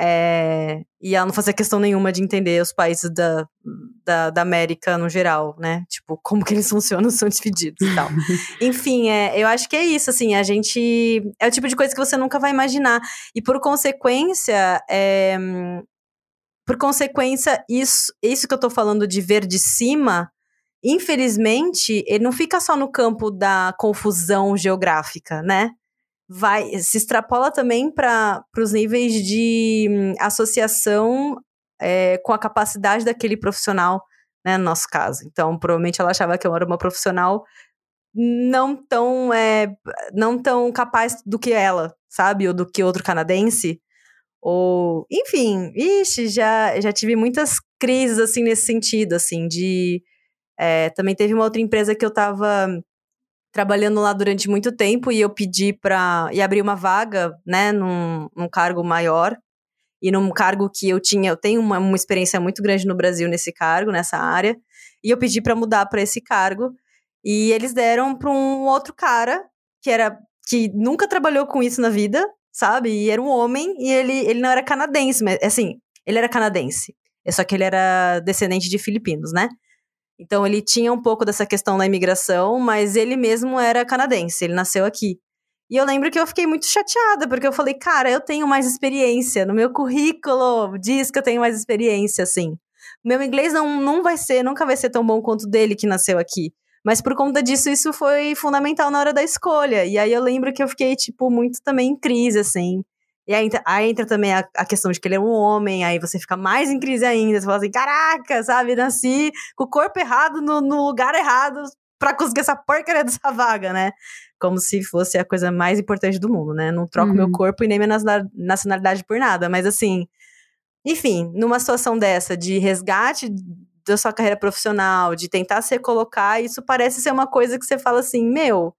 É, e ela não fazia questão nenhuma de entender os países da, da, da, América no geral, né? Tipo, como que eles funcionam, são divididos e tal. Enfim, é, eu acho que é isso, assim, a gente. É o tipo de coisa que você nunca vai imaginar. E por consequência, é, por consequência, isso, isso que eu tô falando de ver de cima, infelizmente, ele não fica só no campo da confusão geográfica, né? Vai se extrapola também para os níveis de hum, associação é, com a capacidade daquele profissional, né, no nosso caso. Então, provavelmente ela achava que eu era uma profissional não tão é, não tão capaz do que ela, sabe, ou do que outro canadense. Ou, enfim, ixi, já, já tive muitas crises assim nesse sentido, assim, de é, também teve uma outra empresa que eu estava trabalhando lá durante muito tempo e eu pedi para e abrir uma vaga, né, num, num, cargo maior e num cargo que eu tinha, eu tenho uma, uma experiência muito grande no Brasil nesse cargo, nessa área, e eu pedi para mudar para esse cargo e eles deram para um outro cara que era que nunca trabalhou com isso na vida, sabe? E era um homem e ele ele não era canadense, mas assim, ele era canadense. Só que ele era descendente de filipinos, né? Então ele tinha um pouco dessa questão da imigração, mas ele mesmo era canadense, ele nasceu aqui. E eu lembro que eu fiquei muito chateada, porque eu falei, cara, eu tenho mais experiência. No meu currículo diz que eu tenho mais experiência, assim. Meu inglês não, não vai ser, nunca vai ser tão bom quanto dele que nasceu aqui. Mas por conta disso, isso foi fundamental na hora da escolha. E aí eu lembro que eu fiquei, tipo, muito também em crise, assim. E aí, aí entra também a, a, questão de que ele é um homem, aí você fica mais em crise ainda. Você fala assim: caraca, sabe? Nasci com o corpo errado no, no lugar errado para conseguir essa porcaria dessa vaga, né? Como se fosse a coisa mais importante do mundo, né? Não troco uhum. meu corpo e nem minha nacionalidade por nada. Mas assim, enfim, numa situação dessa de resgate da sua carreira profissional, de tentar se colocar, isso parece ser uma coisa que você fala assim: meu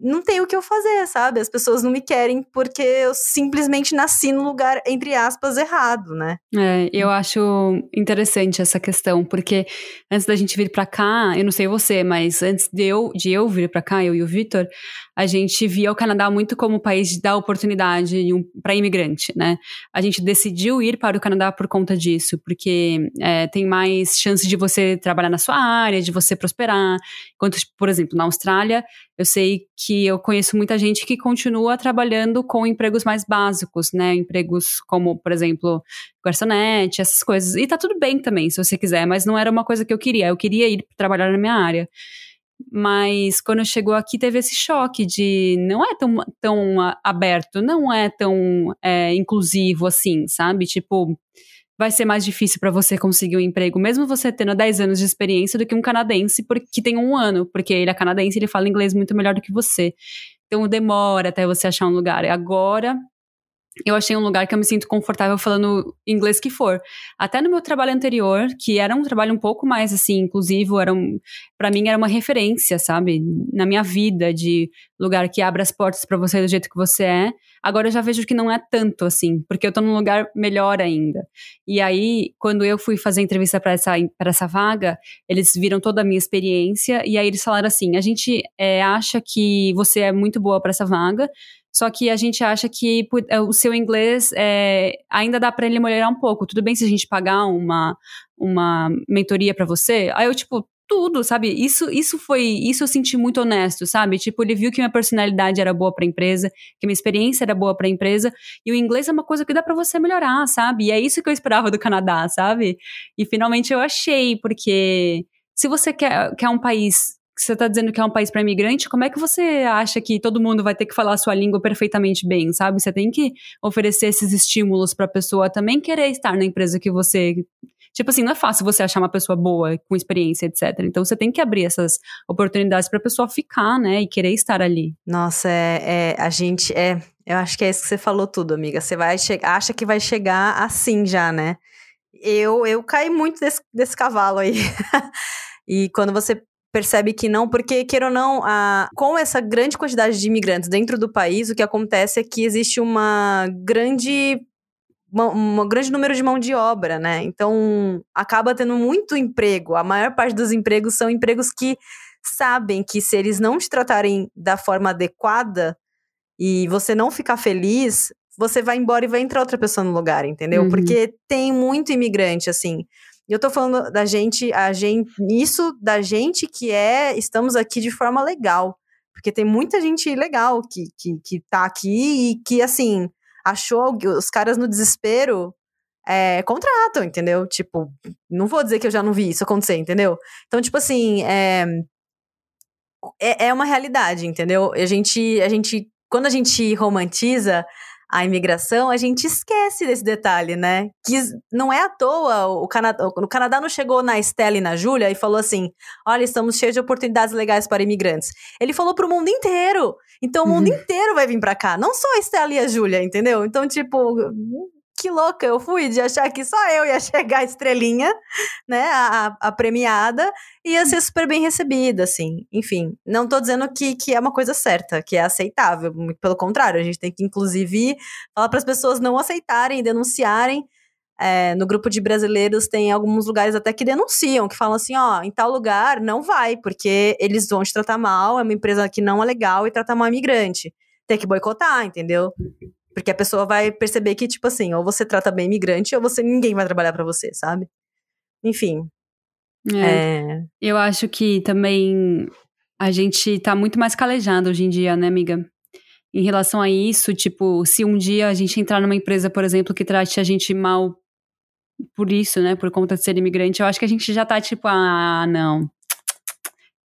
não tem o que eu fazer, sabe? As pessoas não me querem porque eu simplesmente nasci no lugar, entre aspas, errado, né? É, eu acho interessante essa questão, porque antes da gente vir para cá, eu não sei você, mas antes de eu, de eu vir para cá, eu e o Vitor, a gente via o Canadá muito como o país da oportunidade para imigrante, né? A gente decidiu ir para o Canadá por conta disso, porque é, tem mais chance de você trabalhar na sua área, de você prosperar. Enquanto, por exemplo, na Austrália, eu sei que eu conheço muita gente que continua trabalhando com empregos mais básicos, né? Empregos como, por exemplo, garçonete, essas coisas. E tá tudo bem também, se você quiser, mas não era uma coisa que eu queria. Eu queria ir trabalhar na minha área. Mas quando chegou aqui teve esse choque de não é tão, tão aberto, não é tão é, inclusivo assim, sabe? Tipo, vai ser mais difícil para você conseguir um emprego, mesmo você tendo 10 anos de experiência, do que um canadense que tem um ano, porque ele é canadense e ele fala inglês muito melhor do que você. Então demora até você achar um lugar. Agora eu achei um lugar que eu me sinto confortável falando inglês que for. Até no meu trabalho anterior, que era um trabalho um pouco mais assim inclusivo, era um, para mim era uma referência, sabe, na minha vida de lugar que abre as portas para você do jeito que você é. Agora eu já vejo que não é tanto assim, porque eu tô num lugar melhor ainda. E aí, quando eu fui fazer entrevista para essa para essa vaga, eles viram toda a minha experiência e aí eles falaram assim: "A gente é, acha que você é muito boa para essa vaga, só que a gente acha que é, o seu inglês é, ainda dá para ele melhorar um pouco. Tudo bem se a gente pagar uma, uma mentoria para você? Aí eu, tipo, tudo, sabe? Isso, isso foi, isso eu senti muito honesto, sabe? Tipo, ele viu que minha personalidade era boa para a empresa, que minha experiência era boa para a empresa, e o inglês é uma coisa que dá para você melhorar, sabe? E é isso que eu esperava do Canadá, sabe? E finalmente eu achei, porque se você quer, quer um país você está dizendo que é um país para imigrante, como é que você acha que todo mundo vai ter que falar a sua língua perfeitamente bem, sabe? Você tem que oferecer esses estímulos para a pessoa também querer estar na empresa que você. Tipo assim, não é fácil você achar uma pessoa boa, com experiência, etc. Então você tem que abrir essas oportunidades para a pessoa ficar, né? E querer estar ali. Nossa, é, é, a gente. é Eu acho que é isso que você falou tudo, amiga. Você vai acha que vai chegar assim já, né? Eu, eu caí muito desse, desse cavalo aí. e quando você percebe que não, porque, queira ou não, a, com essa grande quantidade de imigrantes dentro do país, o que acontece é que existe uma grande. Um grande número de mão de obra, né? Então, acaba tendo muito emprego. A maior parte dos empregos são empregos que sabem que se eles não te tratarem da forma adequada e você não ficar feliz, você vai embora e vai entrar outra pessoa no lugar, entendeu? Uhum. Porque tem muito imigrante, assim. E eu tô falando da gente, a gente, isso da gente que é, estamos aqui de forma legal. Porque tem muita gente legal que, que, que tá aqui e que, assim, achou os caras no desespero é, contratam, entendeu? Tipo, não vou dizer que eu já não vi isso acontecer, entendeu? Então, tipo assim, é, é, é uma realidade, entendeu? A gente, a gente, quando a gente romantiza, a imigração, a gente esquece desse detalhe, né? Que não é à toa, o Canadá, o Canadá não chegou na Estela e na Júlia e falou assim: olha, estamos cheios de oportunidades legais para imigrantes. Ele falou para o mundo inteiro. Então o mundo uhum. inteiro vai vir para cá, não só a Estela e a Júlia, entendeu? Então, tipo, que louca eu fui de achar que só eu ia chegar a estrelinha, né, a, a, premiada, e ia ser super bem recebida, assim. Enfim, não tô dizendo que, que é uma coisa certa, que é aceitável, muito pelo contrário, a gente tem que, inclusive, falar para as pessoas não aceitarem, denunciarem. É, no grupo de brasileiros tem alguns lugares até que denunciam, que falam assim, ó, em tal lugar não vai, porque eles vão te tratar mal, é uma empresa que não é legal e trata mal imigrante. Tem que boicotar, entendeu? Porque a pessoa vai perceber que, tipo assim, ou você trata bem imigrante, ou você ninguém vai trabalhar para você, sabe? Enfim. É. É... Eu acho que também a gente tá muito mais calejado hoje em dia, né, amiga? Em relação a isso, tipo, se um dia a gente entrar numa empresa, por exemplo, que trate a gente mal por isso, né, por conta de ser imigrante, eu acho que a gente já tá tipo, ah, não.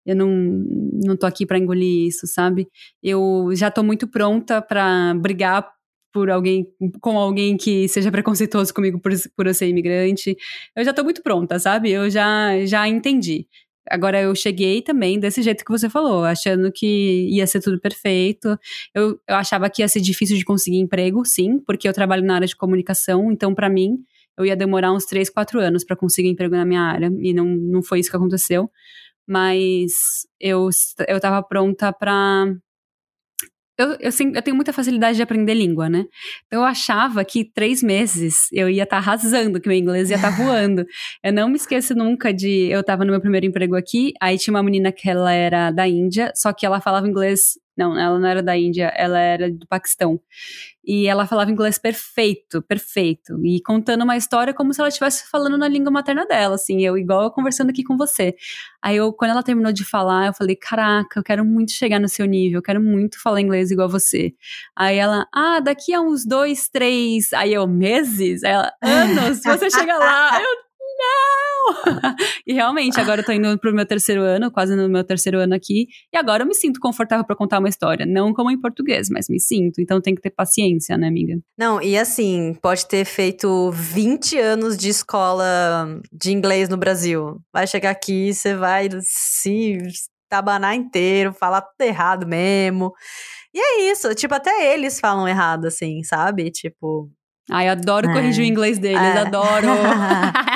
Eu não, não tô aqui para engolir isso, sabe? Eu já tô muito pronta para brigar por alguém, com alguém que seja preconceituoso comigo por, por eu ser imigrante. Eu já tô muito pronta, sabe? Eu já, já entendi. Agora eu cheguei também desse jeito que você falou, achando que ia ser tudo perfeito. Eu, eu achava que ia ser difícil de conseguir emprego, sim, porque eu trabalho na área de comunicação, então para mim eu ia demorar uns 3, 4 anos para conseguir emprego na minha área, e não, não foi isso que aconteceu. Mas eu, eu tava pronta para eu, eu, eu, tenho muita facilidade de aprender língua, né? Então eu achava que três meses eu ia estar tá arrasando, que meu inglês ia estar tá voando. Eu não me esqueço nunca de. Eu estava no meu primeiro emprego aqui, aí tinha uma menina que ela era da Índia, só que ela falava inglês não, ela não era da Índia, ela era do Paquistão. E ela falava inglês perfeito, perfeito. E contando uma história como se ela estivesse falando na língua materna dela, assim, eu igual eu conversando aqui com você. Aí eu, quando ela terminou de falar, eu falei, caraca, eu quero muito chegar no seu nível, eu quero muito falar inglês igual você. Aí ela, ah, daqui a uns dois, três, aí eu, meses? Aí ela, anos, você chega lá. Eu, não! e realmente, agora eu tô indo pro meu terceiro ano, quase no meu terceiro ano aqui, e agora eu me sinto confortável para contar uma história. Não como em português, mas me sinto. Então tem que ter paciência, né, amiga? Não, e assim, pode ter feito 20 anos de escola de inglês no Brasil. Vai chegar aqui, você vai se estabanar inteiro, falar tudo errado mesmo. E é isso, tipo, até eles falam errado, assim, sabe? Tipo. Ai, adoro é. corrigir o inglês deles, é. adoro.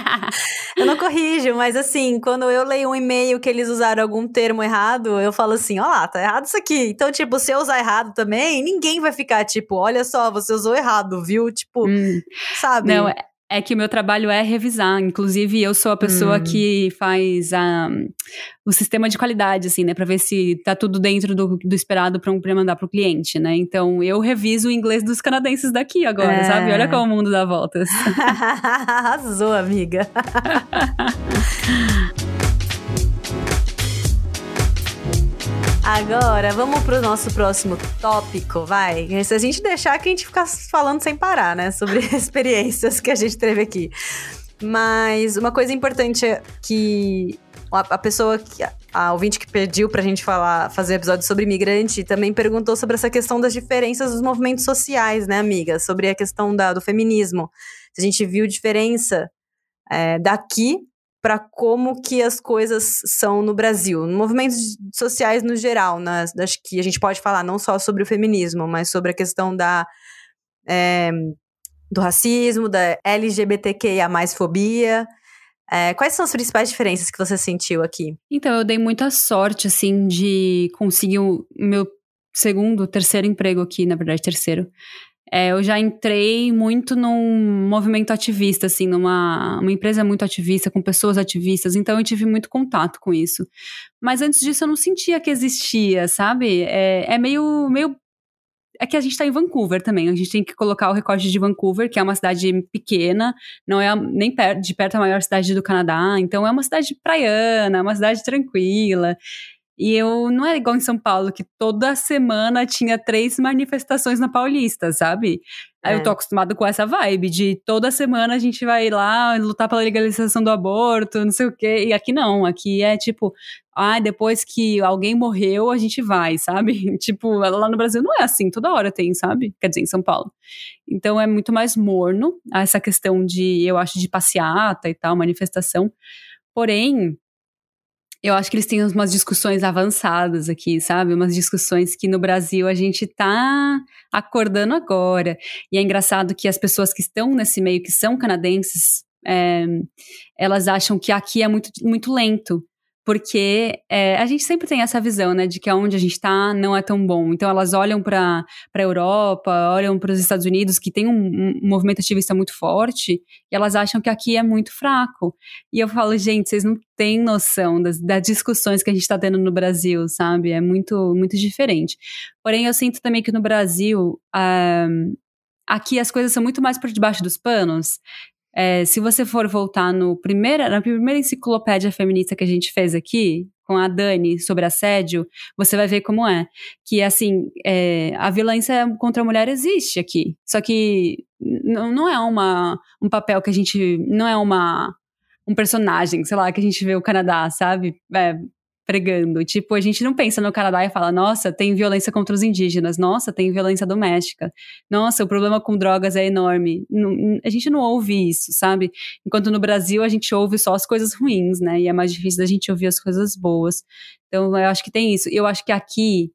eu não corrijo, mas assim, quando eu leio um e-mail que eles usaram algum termo errado, eu falo assim, ó lá, tá errado isso aqui. Então, tipo, se eu usar errado também, ninguém vai ficar tipo, olha só, você usou errado, viu? Tipo, hum. sabe? Não, é, é que o meu trabalho é revisar. Inclusive, eu sou a pessoa hum. que faz a, o sistema de qualidade, assim, né? Pra ver se tá tudo dentro do, do esperado pra, pra mandar pro cliente, né? Então, eu reviso o inglês dos canadenses daqui agora, é. sabe? Olha como o mundo dá voltas. Arrasou, amiga. Agora, vamos pro nosso próximo tópico, vai. Se a gente deixar que a gente ficar falando sem parar, né? Sobre experiências que a gente teve aqui. Mas uma coisa importante é que a, pessoa que. A ouvinte que pediu pra gente falar, fazer episódio sobre imigrante também perguntou sobre essa questão das diferenças dos movimentos sociais, né, amiga? Sobre a questão da, do feminismo. Se a gente viu diferença é, daqui para como que as coisas são no Brasil, movimentos sociais no geral, né? Acho que a gente pode falar não só sobre o feminismo, mas sobre a questão da é, do racismo, da LGBTQIA mais fobia. É, quais são as principais diferenças que você sentiu aqui? Então, eu dei muita sorte, assim, de conseguir o meu segundo, terceiro emprego aqui, na verdade, terceiro. É, eu já entrei muito num movimento ativista, assim, numa uma empresa muito ativista, com pessoas ativistas, então eu tive muito contato com isso. Mas antes disso eu não sentia que existia, sabe? É, é meio, meio. É que a gente está em Vancouver também, a gente tem que colocar o recorte de Vancouver, que é uma cidade pequena, não é nem de perto a maior cidade do Canadá, então é uma cidade praiana, uma cidade tranquila. E eu não é igual em São Paulo, que toda semana tinha três manifestações na Paulista, sabe? Aí é. eu tô acostumado com essa vibe de toda semana a gente vai lá lutar pela legalização do aborto, não sei o quê. E aqui não, aqui é tipo, ah, depois que alguém morreu, a gente vai, sabe? tipo, lá no Brasil não é assim, toda hora tem, sabe? Quer dizer, em São Paulo. Então é muito mais morno essa questão de, eu acho, de passeata e tal, manifestação. Porém, eu acho que eles têm umas discussões avançadas aqui, sabe? Umas discussões que no Brasil a gente tá acordando agora. E é engraçado que as pessoas que estão nesse meio, que são canadenses, é, elas acham que aqui é muito, muito lento porque é, a gente sempre tem essa visão, né, de que aonde a gente está não é tão bom. Então elas olham para a Europa, olham para os Estados Unidos, que tem um, um, movimento ativista muito forte, e elas acham que aqui é muito fraco. E eu falo, gente, vocês não têm noção das, das discussões que a gente está tendo no Brasil, sabe? É muito, muito diferente. Porém, eu sinto também que no Brasil. Um, aqui as coisas são muito mais por debaixo dos panos. É, se você for voltar no primeira, na primeira enciclopédia feminista que a gente fez aqui, com a Dani, sobre assédio, você vai ver como é. Que, assim, é, a violência contra a mulher existe aqui. Só que não é uma, um papel que a gente. Não é uma um personagem, sei lá, que a gente vê o Canadá, sabe? É, pregando. Tipo, a gente não pensa no Canadá e fala, nossa, tem violência contra os indígenas, nossa, tem violência doméstica, nossa, o problema com drogas é enorme. Não, a gente não ouve isso, sabe? Enquanto no Brasil a gente ouve só as coisas ruins, né? E é mais difícil da gente ouvir as coisas boas. Então, eu acho que tem isso. Eu acho que aqui,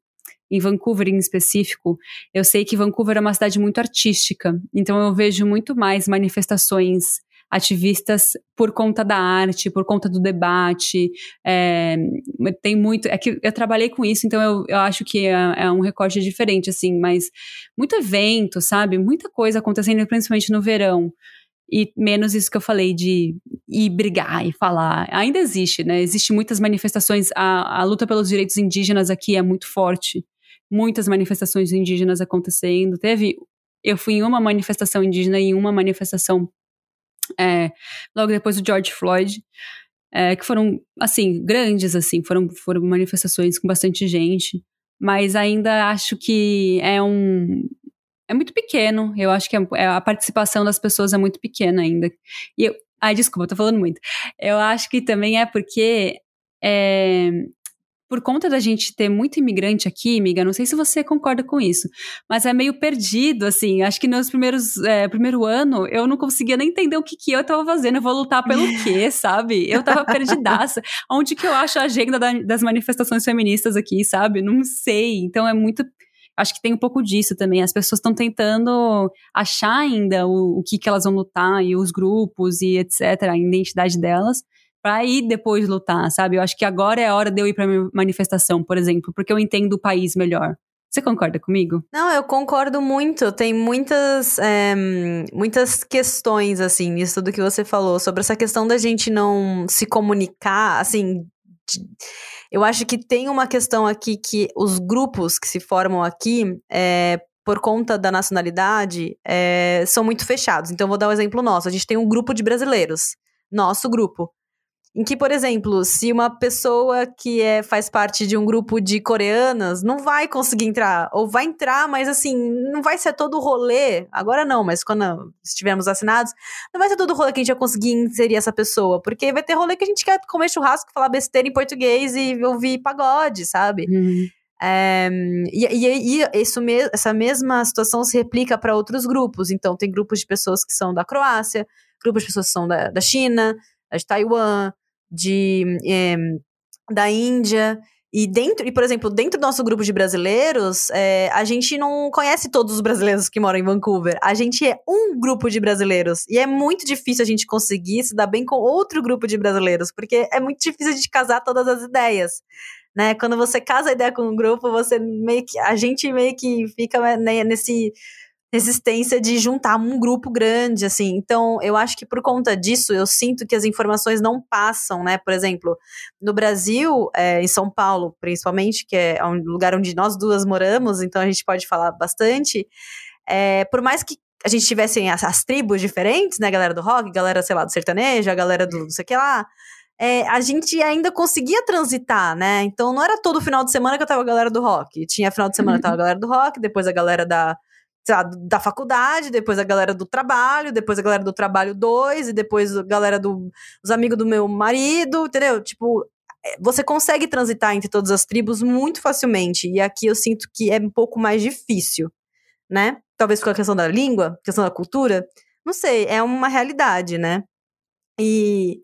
em Vancouver em específico, eu sei que Vancouver é uma cidade muito artística, então eu vejo muito mais manifestações ativistas por conta da arte, por conta do debate. É, tem muito. É que eu trabalhei com isso, então eu, eu acho que é, é, um recorte diferente, assim, mas muito evento, sabe? Muita coisa acontecendo, principalmente no verão. E menos isso que eu falei de ir brigar e falar. Ainda existe, né? Existem muitas manifestações. A, a luta pelos direitos indígenas aqui é muito forte. Muitas manifestações indígenas acontecendo. Teve. Eu fui em uma manifestação indígena e em uma manifestação é, logo depois do George Floyd, é, que foram, assim, grandes, assim, foram, foram manifestações com bastante gente, mas ainda acho que é um... É muito pequeno, eu acho que a, é, a participação das pessoas é muito pequena ainda. E eu, ai, desculpa, tô falando muito. Eu acho que também é porque é, por conta da gente ter muito imigrante aqui, amiga, não sei se você concorda com isso, mas é meio perdido, assim. Acho que nos primeiros é, primeiro ano eu não conseguia nem entender o que, que eu tava fazendo. Eu vou lutar pelo quê, sabe? Eu tava perdidaça. Onde que eu acho a agenda da, das manifestações feministas aqui, sabe? Não sei. Então é muito acho que tem um pouco disso também. As pessoas estão tentando achar ainda o, o que, que elas vão lutar e os grupos e etc., a identidade delas para ir depois lutar, sabe? Eu acho que agora é a hora de eu ir para manifestação, por exemplo, porque eu entendo o país melhor. Você concorda comigo? Não, eu concordo muito. Tem muitas, é, muitas questões, assim, nisso tudo que você falou, sobre essa questão da gente não se comunicar, assim. Eu acho que tem uma questão aqui que os grupos que se formam aqui, é, por conta da nacionalidade, é, são muito fechados. Então, vou dar um exemplo nosso. A gente tem um grupo de brasileiros. Nosso grupo. Em que, por exemplo, se uma pessoa que é, faz parte de um grupo de coreanas não vai conseguir entrar, ou vai entrar, mas assim, não vai ser todo o rolê, agora não, mas quando estivermos assinados, não vai ser todo o rolê que a gente vai conseguir inserir essa pessoa, porque vai ter rolê que a gente quer comer churrasco, falar besteira em português e ouvir pagode, sabe? Uhum. É, e, e, e isso me, essa mesma situação se replica para outros grupos. Então, tem grupos de pessoas que são da Croácia, grupos de pessoas que são da, da China, de Taiwan, de, é, da Índia. E dentro, e por exemplo, dentro do nosso grupo de brasileiros, é, a gente não conhece todos os brasileiros que moram em Vancouver. A gente é um grupo de brasileiros. E é muito difícil a gente conseguir se dar bem com outro grupo de brasileiros, porque é muito difícil a gente casar todas as ideias. Né? Quando você casa a ideia com um grupo, você meio que. A gente meio que fica né, nesse resistência de juntar um grupo grande, assim. Então, eu acho que por conta disso, eu sinto que as informações não passam, né? Por exemplo, no Brasil, é, em São Paulo, principalmente, que é um lugar onde nós duas moramos, então a gente pode falar bastante. É, por mais que a gente tivesse as, as, tribos diferentes, né? Galera do rock, galera, sei lá, do sertanejo, a galera do não sei o que lá. É, a gente ainda conseguia transitar, né? Então não era todo final de semana que eu tava a galera do rock. Tinha final de semana que tava a galera do rock, depois a galera da, lá, da faculdade, depois a galera do trabalho, depois a galera do trabalho 2, e depois a galera dos do, amigos do meu marido, entendeu? Tipo, é, você consegue transitar entre todas as tribos muito facilmente. E aqui eu sinto que é um pouco mais difícil, né? Talvez com a questão da língua, questão da cultura. Não sei, é uma realidade, né? E.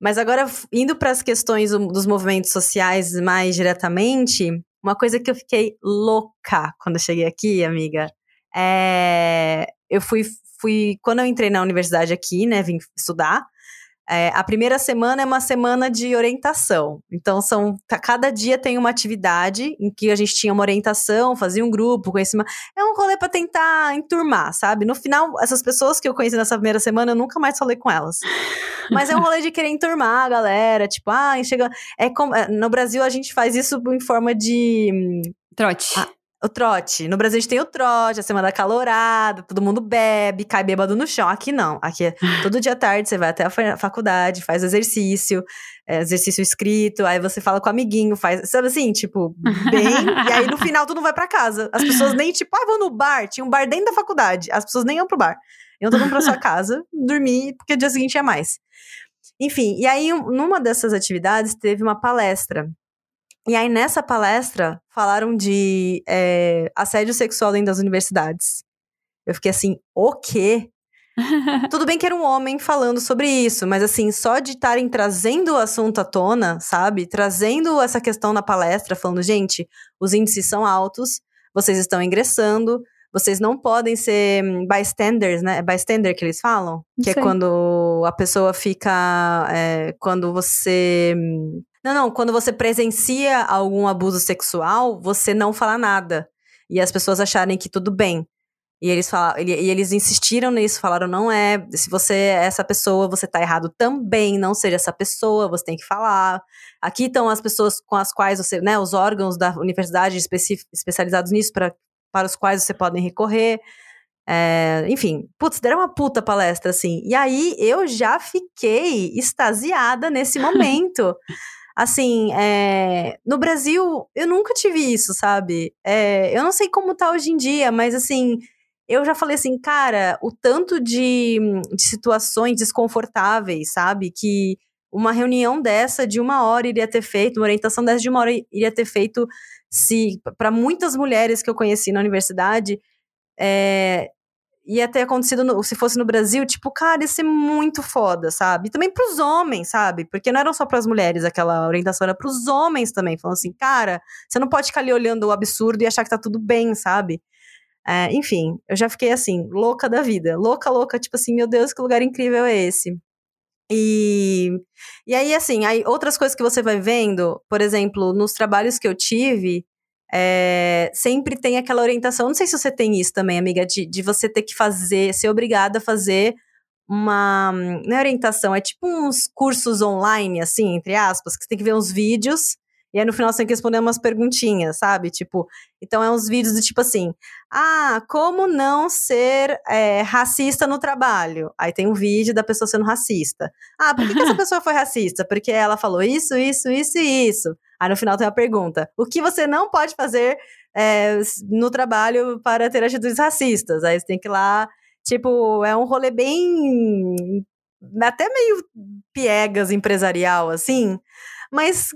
Mas agora, indo para as questões dos movimentos sociais mais diretamente, uma coisa que eu fiquei louca quando eu cheguei aqui, amiga, é, eu fui, fui. Quando eu entrei na universidade aqui, né, vim estudar. É, a primeira semana é uma semana de orientação. Então, são cada dia tem uma atividade em que a gente tinha uma orientação, fazia um grupo, conhecia É um rolê para tentar enturmar, sabe? No final, essas pessoas que eu conheci nessa primeira semana, eu nunca mais falei com elas. Mas é um rolê de querer enturmar a galera, tipo, ah, chega. É como, é, no Brasil, a gente faz isso em forma de. Hum, Trote. Ah, o trote. No Brasil a gente tem o trote, a semana calorada, todo mundo bebe, cai bêbado no chão. Aqui não. Aqui é todo dia à tarde, você vai até a faculdade, faz exercício, é, exercício escrito, aí você fala com o amiguinho, faz. Sabe assim, tipo, bem. e aí no final tu não vai para casa. As pessoas nem, tipo, ah, vou no bar. Tinha um bar dentro da faculdade. As pessoas nem iam pro bar. Iam todo mundo pra sua casa, dormir, porque o dia seguinte ia mais. Enfim, e aí numa dessas atividades teve uma palestra e aí, nessa palestra, falaram de é, assédio sexual dentro das universidades. Eu fiquei assim, o quê? Tudo bem que era um homem falando sobre isso, mas assim, só de estarem trazendo o assunto à tona, sabe? Trazendo essa questão na palestra, falando, gente, os índices são altos, vocês estão ingressando, vocês não podem ser bystanders, né? É bystander que eles falam? que é quando a pessoa fica. É, quando você não, não, quando você presencia algum abuso sexual, você não fala nada. E as pessoas acharem que tudo bem. E eles, falaram, e eles insistiram nisso, falaram, não é, se você é essa pessoa, você tá errado também, não seja essa pessoa, você tem que falar. Aqui estão as pessoas com as quais você, né, os órgãos da universidade especializados nisso, pra, para os quais você podem recorrer. É, enfim, putz, deram uma puta palestra, assim. E aí eu já fiquei extasiada nesse momento. Assim, é, no Brasil, eu nunca tive isso, sabe? É, eu não sei como tá hoje em dia, mas assim, eu já falei assim, cara, o tanto de, de situações desconfortáveis, sabe? Que uma reunião dessa de uma hora iria ter feito, uma orientação dessa de uma hora iria ter feito se para muitas mulheres que eu conheci na universidade é, ia ter acontecido no, se fosse no Brasil, tipo, cara, ia ser muito foda, sabe? E também pros homens, sabe? Porque não eram só pras mulheres aquela orientação, era pros homens também, falando assim, cara, você não pode ficar ali olhando o absurdo e achar que tá tudo bem, sabe? É, enfim, eu já fiquei assim, louca da vida, louca, louca, tipo assim, meu Deus, que lugar incrível é esse? E, e aí, assim, aí outras coisas que você vai vendo, por exemplo, nos trabalhos que eu tive, é, sempre tem aquela orientação. Não sei se você tem isso também, amiga, de, de você ter que fazer, ser obrigada a fazer uma. Não é orientação, é tipo uns cursos online, assim, entre aspas, que você tem que ver uns vídeos. E aí no final você tem que responder umas perguntinhas, sabe? Tipo, então é uns vídeos do tipo assim: ah, como não ser é, racista no trabalho? Aí tem um vídeo da pessoa sendo racista. Ah, por que, que essa pessoa foi racista? Porque ela falou isso, isso, isso e isso. Aí no final tem uma pergunta: o que você não pode fazer é, no trabalho para ter atitudes racistas? Aí você tem que ir lá, tipo, é um rolê bem. até meio piegas empresarial, assim. Mas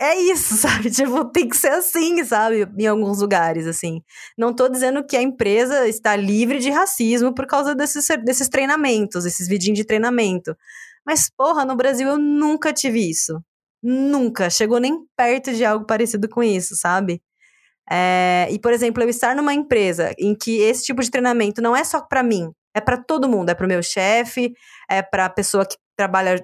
é isso, sabe? Tipo, tem que ser assim, sabe? Em alguns lugares, assim. Não tô dizendo que a empresa está livre de racismo por causa desses, desses treinamentos, esses vidinhos de treinamento. Mas, porra, no Brasil eu nunca tive isso nunca chegou nem perto de algo parecido com isso, sabe? É, e, por exemplo, eu estar numa empresa em que esse tipo de treinamento não é só para mim, é para todo mundo, é para o meu chefe, é para a pessoa que trabalha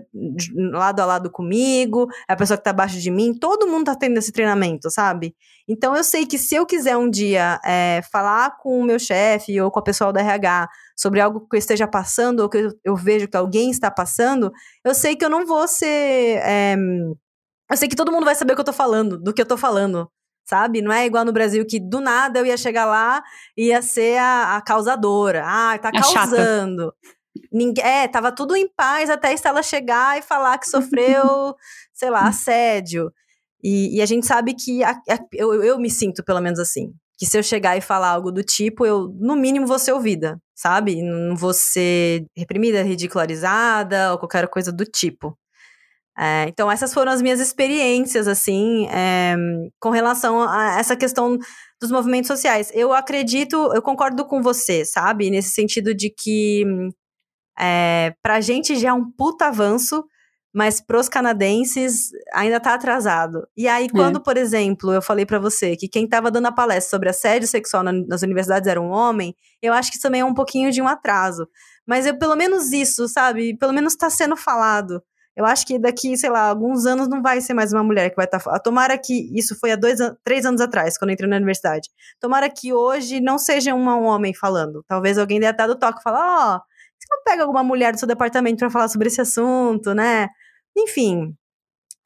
lado a lado comigo, é a pessoa que está abaixo de mim, todo mundo está tendo esse treinamento, sabe? Então eu sei que se eu quiser um dia é, falar com o meu chefe ou com a pessoa da RH sobre algo que eu esteja passando ou que eu, eu, vejo que alguém está passando, eu sei que eu não vou ser. É, eu sei que todo mundo vai saber o que eu tô falando, do que eu tô falando, sabe? Não é igual no Brasil que do nada eu ia chegar lá e ia ser a, a causadora. Ah, tá causando. Ninguém, é, tava tudo em paz até ela chegar e falar que sofreu, sei lá, assédio. E, e, a gente sabe que a, a, eu, eu me sinto pelo menos assim. Que se eu chegar e falar algo do tipo, eu, no mínimo, vou ser ouvida, sabe? Não vou ser reprimida, ridicularizada ou qualquer coisa do tipo. É, então, essas foram as minhas experiências, assim, é, com relação a essa questão dos movimentos sociais. Eu acredito, eu concordo com você, sabe? Nesse sentido de que é, pra gente já é um puta avanço, mas pros canadenses ainda tá atrasado. E aí, quando, é. por exemplo, eu falei para você que quem tava dando a palestra sobre assédio sexual na, nas universidades era um homem, eu acho que isso também é um pouquinho de um atraso. Mas eu, pelo menos isso, sabe? Pelo menos tá sendo falado. Eu acho que daqui, sei lá, alguns anos não vai ser mais uma mulher que vai estar. Tá, tomara que isso foi há dois, três anos atrás, quando eu entrei na universidade. Tomara que hoje não seja uma, um homem falando. Talvez alguém dê até do toque e ó, oh, você não pega alguma mulher do seu departamento para falar sobre esse assunto, né? Enfim,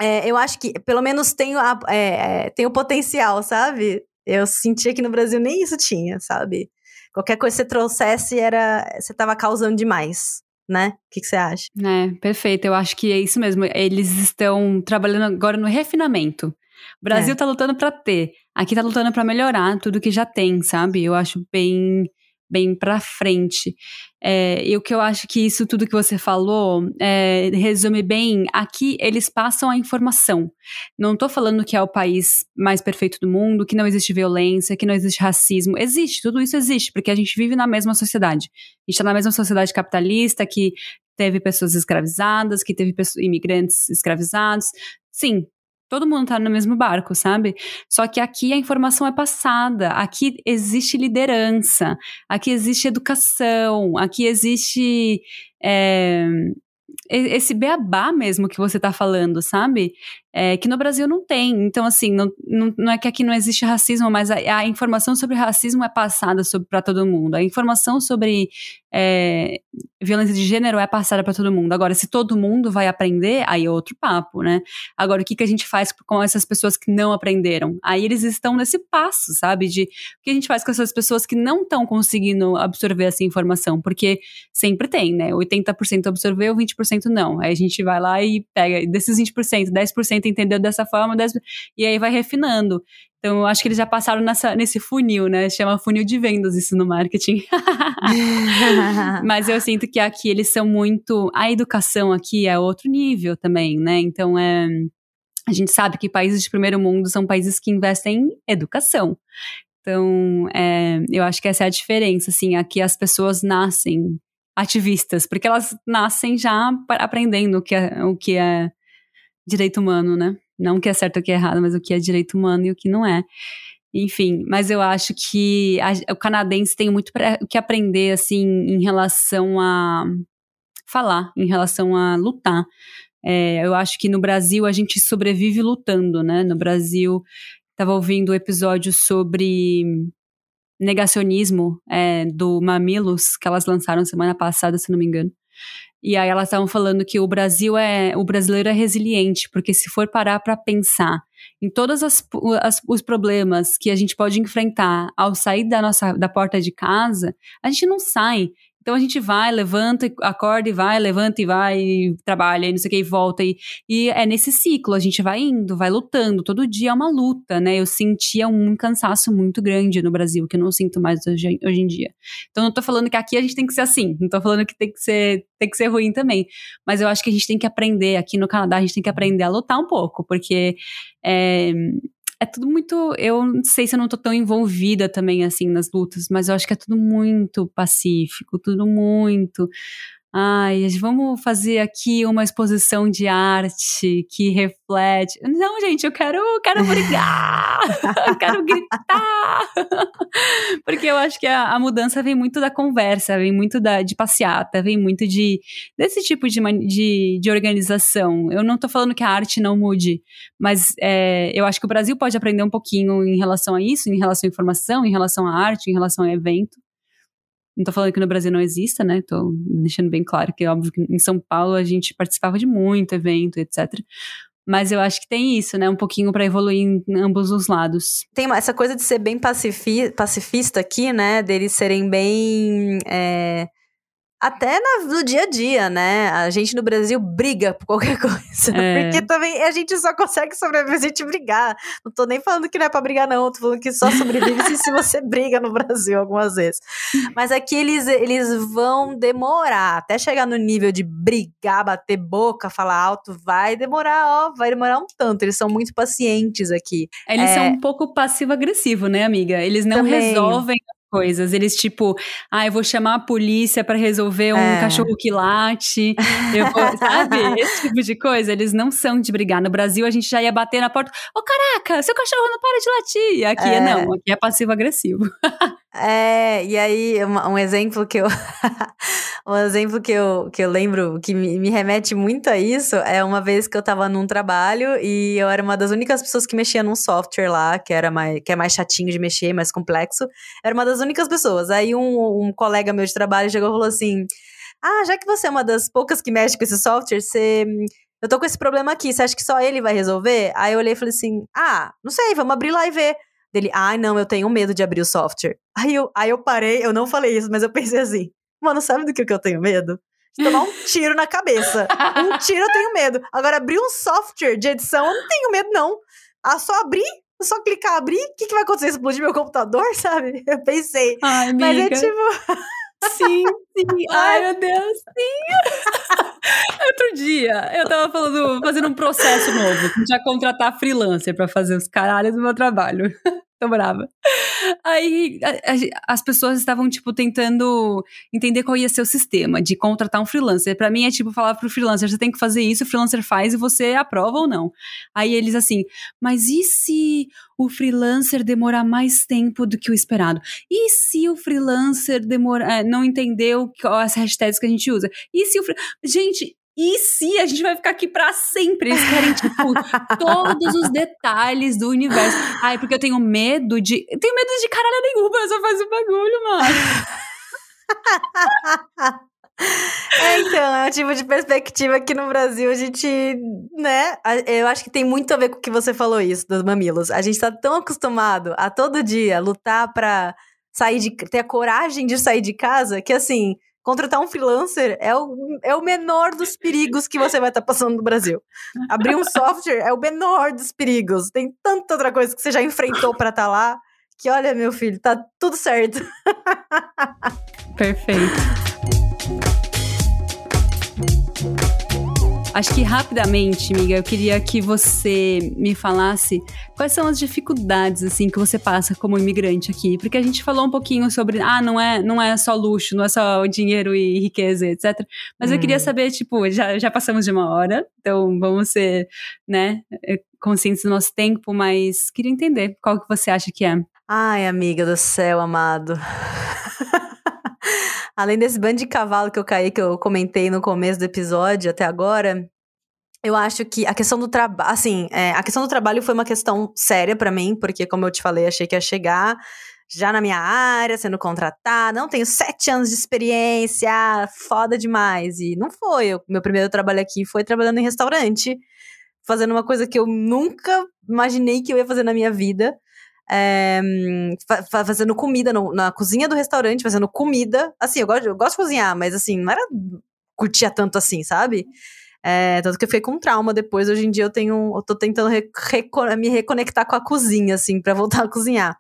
é, eu acho que pelo menos tem, a, é, é, tem o potencial, sabe? Eu sentia que no Brasil nem isso tinha, sabe? Qualquer coisa que você trouxesse era. Você estava causando demais né? O que, que, você acha? É, perfeito. Eu acho que é isso mesmo. Eles estão trabalhando agora no refinamento. O Brasil é. tá lutando para ter. Aqui tá lutando para melhorar tudo que já tem, sabe? Eu acho bem bem para frente. É, e o que eu acho que isso tudo que você falou é, resume bem, aqui eles passam a informação. Não estou falando que é o país mais perfeito do mundo, que não existe violência, que não existe racismo. Existe, tudo isso existe, porque a gente vive na mesma sociedade. A gente está na mesma sociedade capitalista que teve pessoas escravizadas, que teve pessoas, imigrantes escravizados. Sim, Todo mundo tá no mesmo barco, sabe? Só que aqui a informação é passada, aqui existe liderança, aqui existe educação, aqui existe é, esse beabá mesmo que você tá falando, sabe? É, que no Brasil não tem. Então, assim, não, não, não, é que aqui não existe racismo, mas a, a informação sobre racismo é passada para todo mundo. A informação sobre é, violência de gênero é passada para todo mundo. Agora, se todo mundo vai aprender, aí é outro papo, né? Agora, o que, que a gente faz com essas pessoas que não aprenderam? Aí eles estão nesse passo, sabe? De o que a gente faz com essas pessoas que não estão conseguindo absorver essa informação? Porque sempre tem, né? 80% absorveu, 20% não. Aí a gente vai lá e pega desses 20%, 10% entendeu dessa forma, 10%, e aí vai refinando. Então, eu acho que eles já passaram nessa, nesse funil, né? Chama funil de vendas isso no marketing. Mas eu sinto que aqui eles são muito. A educação aqui é outro nível também, né? Então, é. A gente sabe que países de primeiro mundo são países que investem em educação. Então, é, eu acho que essa é a diferença, assim, aqui as pessoas nascem ativistas, porque elas nascem já aprendendo o que é, o que é direito humano, né? Não o que é certo ou o que é errado, mas o que é direito humano e o que não é. Enfim, mas eu acho que a, o canadense tem muito o que aprender, assim, em relação a falar, em relação a lutar. É, eu acho que no Brasil a gente sobrevive lutando, né? No Brasil, estava ouvindo o um episódio sobre negacionismo é, do Mamilos, que elas lançaram semana passada, se não me engano. E aí elas estavam falando que o Brasil é, o brasileiro é resiliente, porque se for parar para pensar em todos as, as, os problemas que a gente pode enfrentar ao sair da nossa da porta de casa, a gente não sai. Então a gente vai, levanta, acorda e vai, levanta e vai, e trabalha e não sei o que, e volta. E, e é nesse ciclo, a gente vai indo, vai lutando. Todo dia é uma luta, né? Eu sentia um cansaço muito grande no Brasil, que eu não sinto mais hoje, hoje em dia. Então não tô falando que aqui a gente tem que ser assim, não tô falando que tem que ser, tem que ser ruim também. Mas eu acho que a gente tem que aprender, aqui no Canadá, a gente tem que aprender a lutar um pouco, porque é, é tudo muito. Eu não sei se eu não tô tão envolvida também, assim, nas lutas, mas eu acho que é tudo muito pacífico, tudo muito Ai, vamos fazer aqui uma exposição de arte que reflete. Não, gente, eu quero, quero brigar, eu quero gritar. Porque eu acho que a, a, mudança vem muito da conversa, vem muito da, de passeata, vem muito de desse tipo de, de, de organização. Eu não tô falando que a arte não mude, mas é, eu acho que o Brasil pode aprender um pouquinho em relação a isso, em relação à informação, em relação à arte, em relação ao evento. Não tô falando que no Brasil não exista, né? Tô deixando bem claro que, óbvio, que em São Paulo a gente participava de muito evento, etc. Mas eu acho que tem isso, né? Um pouquinho para evoluir em ambos os lados. Tem essa coisa de ser bem pacifi pacifista aqui, né? Deles serem bem. É até no dia a dia, né? A gente no Brasil briga por qualquer coisa. É. Porque também a gente só consegue sobreviver se a gente brigar. Não tô nem falando que não é pra brigar, não. Tô falando que só sobrevive se, se você briga no Brasil algumas vezes. Mas aqui eles, eles vão demorar. Até chegar no nível de brigar, bater boca, falar alto, vai demorar, ó, vai demorar um tanto. Eles são muito pacientes aqui. Eles é... são um pouco passivo-agressivo, né, amiga? Eles não Também. resolvem coisas. Eles, tipo, ah, eu vou chamar a polícia para resolver um é. cachorro que late. Eu vou, sabe? Esse tipo de coisa. Eles não são de brigar. No Brasil, a gente já ia bater na porta. Ô, oh, caraca, seu cachorro não para de latir. Aqui é. não, aqui é passivo-agressivo. É, e aí, um, um exemplo que eu. um exemplo que eu, que eu lembro que me, me, remete muito a isso é uma vez que eu tava num trabalho e eu era uma das únicas pessoas que mexia num software lá, que era mais, que é mais chatinho de mexer, mais complexo. Era uma das únicas pessoas. Aí um, um colega meu de trabalho chegou e falou assim: Ah, já que você é uma das poucas que mexe com esse software, você. Eu tô com esse problema aqui, você acha que só ele vai resolver? Aí eu olhei e falei assim: Ah, não sei, vamos abrir lá e ver. Dele, ai, ah, não, eu tenho medo de abrir o software. Aí eu, aí eu parei, eu não falei isso, mas eu pensei assim, mano, sabe do que, que eu tenho medo? De tomar um tiro na cabeça. Um tiro eu tenho medo. Agora, abrir um software de edição, eu não tenho medo, não. Ah, só abrir, só clicar abrir, o que, que vai acontecer? Explodir meu computador, sabe? Eu pensei. Ai. Mas é tipo. Sim, sim. Ai, meu Deus, sim. Outro dia, eu tava falando, fazendo um processo novo, já contratar freelancer para fazer os caralhos do meu trabalho. Tô brava. Aí a, a, as pessoas estavam, tipo, tentando entender qual ia ser o sistema de contratar um freelancer. Para mim é tipo falar pro freelancer: você tem que fazer isso, o freelancer faz e você aprova ou não. Aí eles assim, mas e se o freelancer demorar mais tempo do que o esperado? E se o freelancer demora, é, não entendeu as hashtags que a gente usa? E se o. Gente, e se a gente vai ficar aqui para sempre? Eles querem, tipo, todos os detalhes do universo. Ai, porque eu tenho medo de. Eu tenho medo de caralho nenhuma, eu só faço o bagulho, mano. É, então, é um tipo de perspectiva que no Brasil a gente, né? Eu acho que tem muito a ver com o que você falou isso, dos mamilos. A gente tá tão acostumado a todo dia lutar pra sair de. ter a coragem de sair de casa que assim Contratar um freelancer é o, é o menor dos perigos que você vai estar tá passando no Brasil. Abrir um software é o menor dos perigos. Tem tanta outra coisa que você já enfrentou para estar tá lá que, olha, meu filho, tá tudo certo. Perfeito. Acho que rapidamente, amiga, eu queria que você me falasse quais são as dificuldades assim que você passa como imigrante aqui, porque a gente falou um pouquinho sobre, ah, não é, não é só luxo, não é só dinheiro e riqueza, etc. Mas hum. eu queria hum. saber, tipo, já, já passamos de uma hora, então vamos ser, né, eh, conscientes do nosso tempo, mas queria entender qual que você acha que é. Ai, amiga do céu, amado. Além desse bando de cavalo que eu caí, que eu comentei no começo do episódio até agora, eu acho que a questão do trabalho, assim, é, a questão do trabalho foi uma questão séria para mim, porque como eu te falei, achei que ia chegar já na minha área, sendo contratada, não tenho sete anos de experiência, foda demais. E não foi. Meu primeiro trabalho aqui foi trabalhando em restaurante, fazendo uma coisa que eu nunca imaginei que eu ia fazer na minha vida é, fazendo comida no, na cozinha do restaurante, fazendo comida. Assim, eu gosto, eu gosto de cozinhar, mas assim, não era curtia tanto assim, sabe? É, tanto que eu fiquei com trauma depois. Hoje em dia eu tenho. Eu tô tentando me reconectar com a cozinha, assim, para voltar a cozinhar.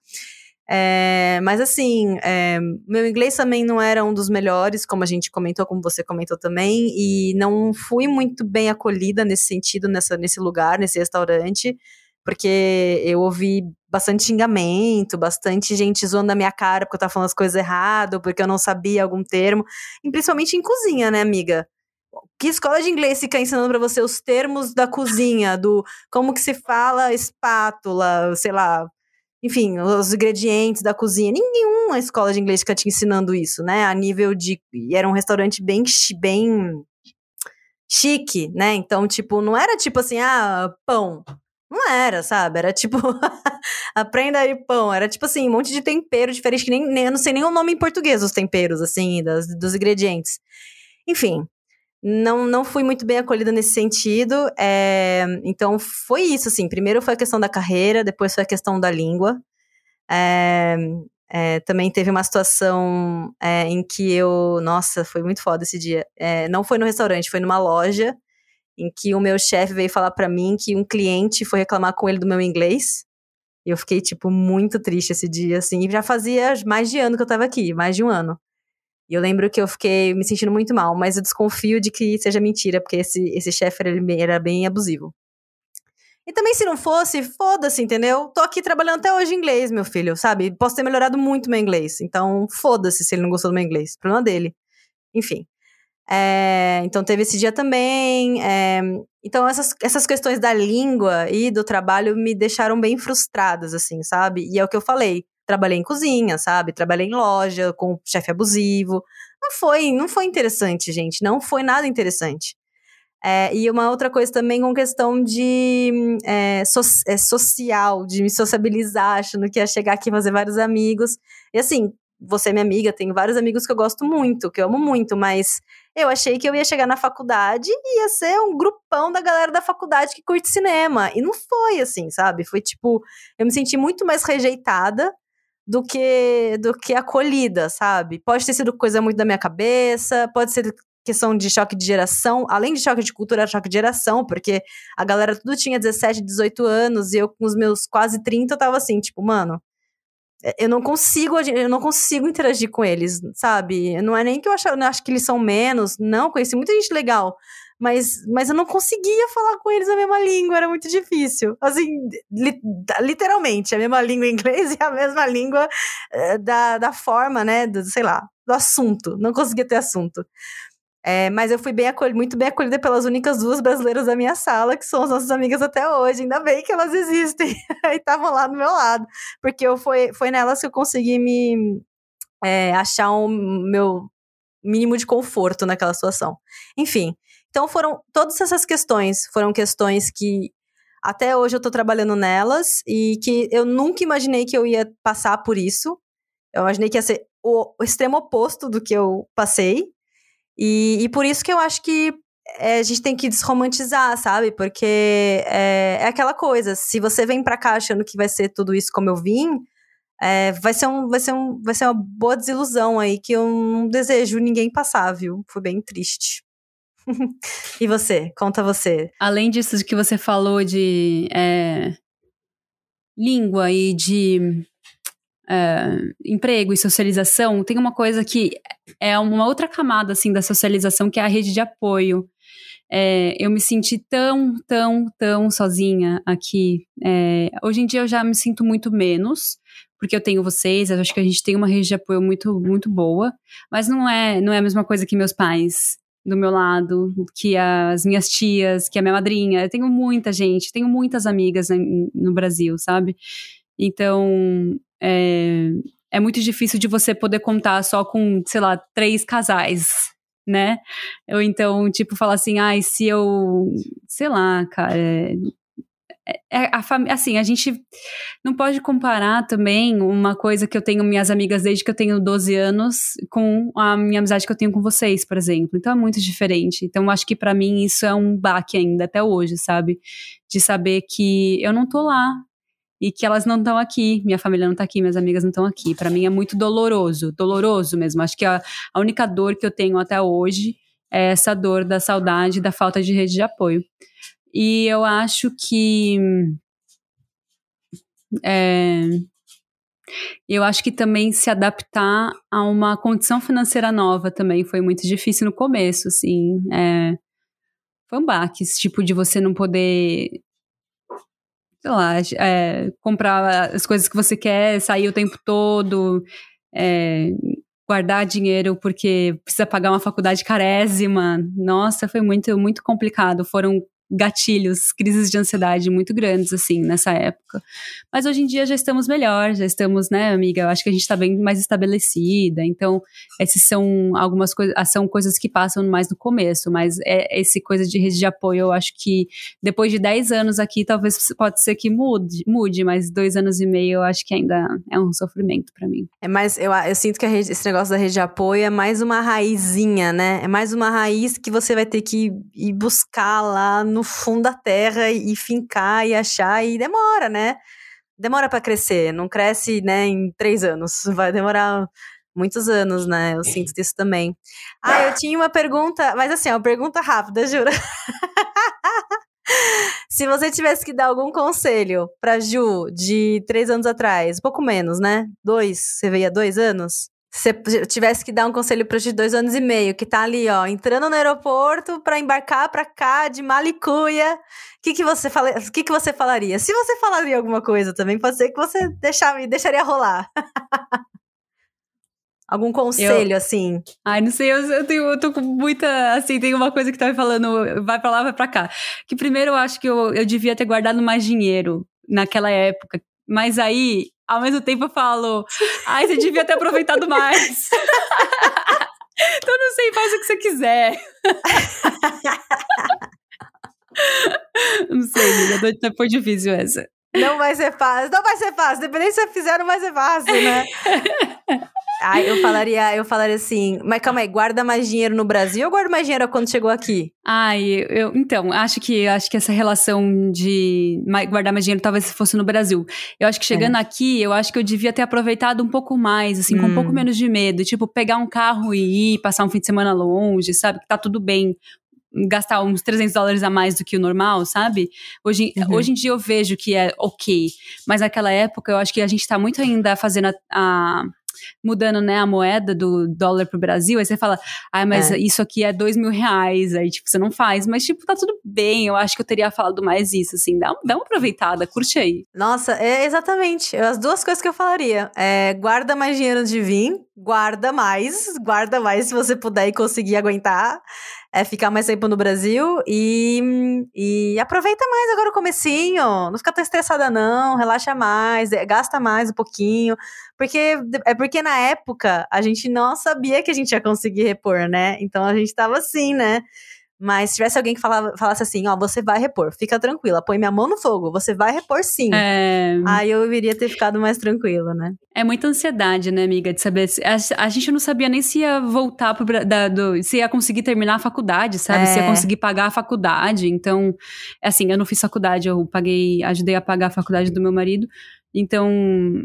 É, mas assim, é, meu inglês também não era um dos melhores, como a gente comentou, como você comentou também, e não fui muito bem acolhida nesse sentido, nessa, nesse lugar, nesse restaurante porque eu ouvi bastante xingamento, bastante gente zoando a minha cara porque eu tava falando as coisas errado, porque eu não sabia algum termo, e principalmente em cozinha, né, amiga? Que escola de inglês fica ensinando para você os termos da cozinha, do como que se fala espátula, sei lá, enfim, os ingredientes da cozinha. Nenhuma escola de inglês fica te ensinando isso, né? A nível de. E era um restaurante bem, bem chique, né? Então, tipo, não era tipo assim, ah, pão. Não era, sabe? Era tipo, aprenda aí pão. Era tipo assim, um monte de tempero diferente, que nem, nem eu não sei nem o nome em português dos temperos, assim, das, dos ingredientes. Enfim, não, não fui muito bem acolhida nesse sentido. É, então, foi isso, assim. Primeiro foi a questão da carreira, depois foi a questão da língua. É, é, também teve uma situação em que eu. Nossa, foi muito foda esse dia. Não foi no restaurante, foi numa loja em que o meu chefe veio falar para mim que um cliente foi reclamar com ele do meu inglês. E eu fiquei, tipo, muito triste esse dia, assim. E já fazia mais de ano que eu tava aqui, mais de um ano. E eu lembro que eu fiquei me sentindo muito mal, mas eu desconfio de que seja mentira, porque esse, esse chefe era, era bem abusivo. E também, se não fosse, foda-se, entendeu? Tô aqui trabalhando até hoje em inglês, meu filho, sabe? Posso ter melhorado muito meu inglês. Então, foda-se se ele não gostou do meu inglês. Problema dele. Enfim. É, então teve esse dia também. É, então essas, essas questões da língua e do trabalho me deixaram bem frustradas, assim, sabe? E é o que eu falei. Trabalhei em cozinha, sabe? Trabalhei em loja com chefe abusivo. Não foi, não foi interessante, gente. Não foi nada interessante. É, e uma outra coisa também com questão de é, so, é, social, de me sociabilizar, achando que ia chegar aqui e fazer vários amigos. E assim, você é minha amiga, tenho vários amigos que eu gosto muito, que eu amo muito, mas eu achei que eu ia chegar na faculdade e ia ser um grupão da galera da faculdade que curte cinema. E não foi assim, sabe? Foi tipo, eu me senti muito mais rejeitada do que do que acolhida, sabe? Pode ter sido coisa muito da minha cabeça, pode ser questão de choque de geração, além de choque de cultura, choque de geração, porque a galera tudo tinha 17, 18 anos e eu com os meus quase 30 eu tava assim, tipo, mano, eu não consigo, eu não consigo interagir com eles, sabe? Não é nem que eu acho, eu acho que eles são menos, não, conheci muita gente legal, mas, mas eu não conseguia falar com eles a mesma língua, era muito difícil. Assim, li, literalmente, a mesma língua em inglês e a mesma língua eh, da, da forma, né, do, sei lá, do assunto, não conseguia ter assunto. É, mas eu fui bem acolhida, muito bem acolhida pelas únicas duas brasileiras da minha sala, que são as nossas amigas até hoje. Ainda bem que elas existem e estavam lá do meu lado. Porque eu foi, foi nelas que eu consegui me é, achar um meu mínimo de conforto naquela situação. Enfim, então foram todas essas questões, foram questões que até hoje eu estou trabalhando nelas e que eu nunca imaginei que eu ia passar por isso. Eu imaginei que ia ser o, o extremo oposto do que eu passei. E, e por isso que eu acho que é, a gente tem que desromantizar, sabe? Porque é, é aquela coisa, se você vem pra cá achando que vai ser tudo isso como eu vim, é, vai, ser um, vai, ser um, vai ser uma boa desilusão aí que eu não desejo ninguém passar, viu? Foi bem triste. e você? Conta você. Além disso que você falou de é, língua e de é, emprego e socialização, tem uma coisa que é uma outra camada assim da socialização que é a rede de apoio. É, eu me senti tão, tão, tão sozinha aqui. É, hoje em dia eu já me sinto muito menos, porque eu tenho vocês, eu acho que a gente tem uma rede de apoio muito, muito boa, mas não é, não é a mesma coisa que meus pais do meu lado, que as minhas tias, que a minha madrinha. Eu tenho muita gente, tenho muitas amigas no Brasil, sabe? Então, é, é muito difícil de você poder contar só com, sei lá, três casais né? Ou então, tipo, falar assim, ai, se eu, sei lá, cara, é, é, a família, assim, a gente não pode comparar também uma coisa que eu tenho minhas amigas desde que eu tenho 12 anos com a minha amizade que eu tenho com vocês, por exemplo. Então é muito diferente. Então acho que para mim isso é um baque ainda até hoje, sabe? De saber que eu não tô lá, e que elas não estão aqui, minha família não está aqui, minhas amigas não estão aqui. Para mim é muito doloroso, doloroso mesmo. Acho que a, a única dor que eu tenho até hoje é essa dor da saudade, da falta de rede de apoio. E eu acho que é, eu acho que também se adaptar a uma condição financeira nova também foi muito difícil no começo, assim. É, foi um baque, esse tipo de você não poder sei lá, é, comprar as coisas que você quer, sair o tempo todo, é, guardar dinheiro porque precisa pagar uma faculdade carésima. Nossa, foi muito, muito complicado. Foram gatilhos, crises de ansiedade muito grandes, assim, nessa época. Mas hoje em dia já estamos melhor, já estamos, né, amiga? Eu acho que a gente está bem mais estabelecida. Então, esses são algumas coisas, ah, são coisas que passam mais no começo, mas é esse coisa de rede de apoio, eu acho que depois de 10 anos aqui, talvez pode ser que mude, mude, mas dois anos e meio eu acho que ainda é um sofrimento para mim. É mais, eu, eu sinto que rede, esse negócio da rede de apoio é mais uma raizinha, né? É mais uma raiz que você vai ter que ir buscar lá no no fundo da terra e, e fincar e achar, e demora, né? Demora para crescer, não cresce, né, em três anos, vai demorar muitos anos, né? Eu sinto isso também. Ah, eu tinha uma pergunta, mas assim, é uma pergunta rápida, juro. Se você tivesse que dar algum conselho pra Ju de três anos atrás, pouco menos, né? Dois, você veio há dois anos? Se você tivesse que dar um conselho para de dois anos e meio, que tá ali, ó, entrando no aeroporto para embarcar para cá de Malicuia, o que, que, você fala, que, que você falaria? Se você falaria alguma coisa também, pode ser que você deixar, deixaria rolar. Algum conselho, eu, assim? Ai, não sei, eu, eu, tenho, eu tô com muita. Assim, tem uma coisa que tá me falando, vai pra lá, vai pra cá. Que primeiro eu acho que eu, eu devia ter guardado mais dinheiro naquela época. Mas aí ao mesmo tempo eu falo, ai, você devia ter aproveitado mais. então não sei, faz o que você quiser. não sei, amiga, foi difícil essa. Não vai ser fácil, não vai ser fácil. Dependendo se você fizer, não vai ser fácil, né? Ah, eu falaria, eu falaria assim, mas calma aí, guarda mais dinheiro no Brasil ou guarda mais dinheiro quando chegou aqui? Ai, eu, então, acho que acho que essa relação de guardar mais dinheiro talvez fosse no Brasil. Eu acho que chegando é. aqui, eu acho que eu devia ter aproveitado um pouco mais, assim, hum. com um pouco hum. menos de medo, tipo, pegar um carro e ir, passar um fim de semana longe, sabe? Que tá tudo bem gastar uns 300 dólares a mais do que o normal, sabe? Hoje, uhum. hoje em dia eu vejo que é ok, mas naquela época eu acho que a gente tá muito ainda fazendo a, a mudando, né, a moeda do dólar pro Brasil, aí você fala, ah, mas é. isso aqui é dois mil reais, aí, tipo, você não faz, mas, tipo, tá tudo bem, eu acho que eu teria falado mais isso, assim, dá, dá uma aproveitada, curte aí. Nossa, é exatamente, as duas coisas que eu falaria, é, guarda mais dinheiro de vir, guarda mais, guarda mais se você puder e conseguir aguentar, é ficar mais tempo no Brasil e, e aproveita mais agora o comecinho, não fica tão estressada não, relaxa mais, é, gasta mais um pouquinho, porque é porque na época a gente não sabia que a gente ia conseguir repor, né? Então a gente tava assim, né? Mas se tivesse alguém que falava, falasse assim, ó, você vai repor, fica tranquila, põe minha mão no fogo, você vai repor sim. É... Aí eu iria ter ficado mais tranquila, né? É muita ansiedade, né, amiga, de saber. Se, a, a, gente não sabia nem se ia voltar pro, da, do, se ia conseguir terminar a faculdade, sabe? É... Se ia é. conseguir pagar a faculdade. Então, assim, eu não fiz faculdade, eu paguei, ajudei a pagar a faculdade do meu marido. Então,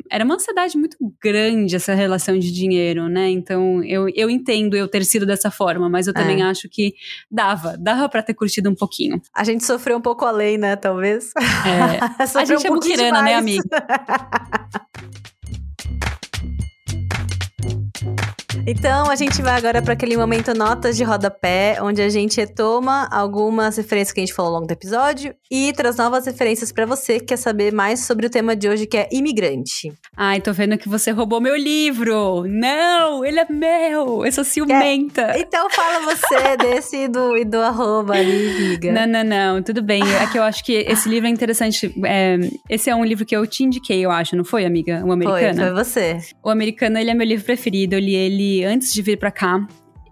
era uma ansiedade muito grande essa relação de dinheiro, né? Então, eu, eu entendo eu ter sido dessa forma, mas eu também é. acho que dava, dava para ter curtido um pouquinho. A gente sofreu um pouco além, né? Talvez. É. a gente um é muquirana, né, amiga? Então, a gente vai agora para aquele momento notas de rodapé, onde a gente retoma algumas referências que a gente falou ao longo do episódio e traz novas referências para você que quer saber mais sobre o tema de hoje, que é imigrante. Ai, tô vendo que você roubou meu livro. Não, ele é meu. Eu sou ciumenta. Então fala você desse e do, e do arroba ali, amiga. Não, não, não. Tudo bem. É que eu acho que esse livro é interessante. É, esse é um livro que eu te indiquei, eu acho, não foi, amiga? O americano? Foi, foi você. O americano, ele é meu livro preferido. Eu li ele antes de vir para cá.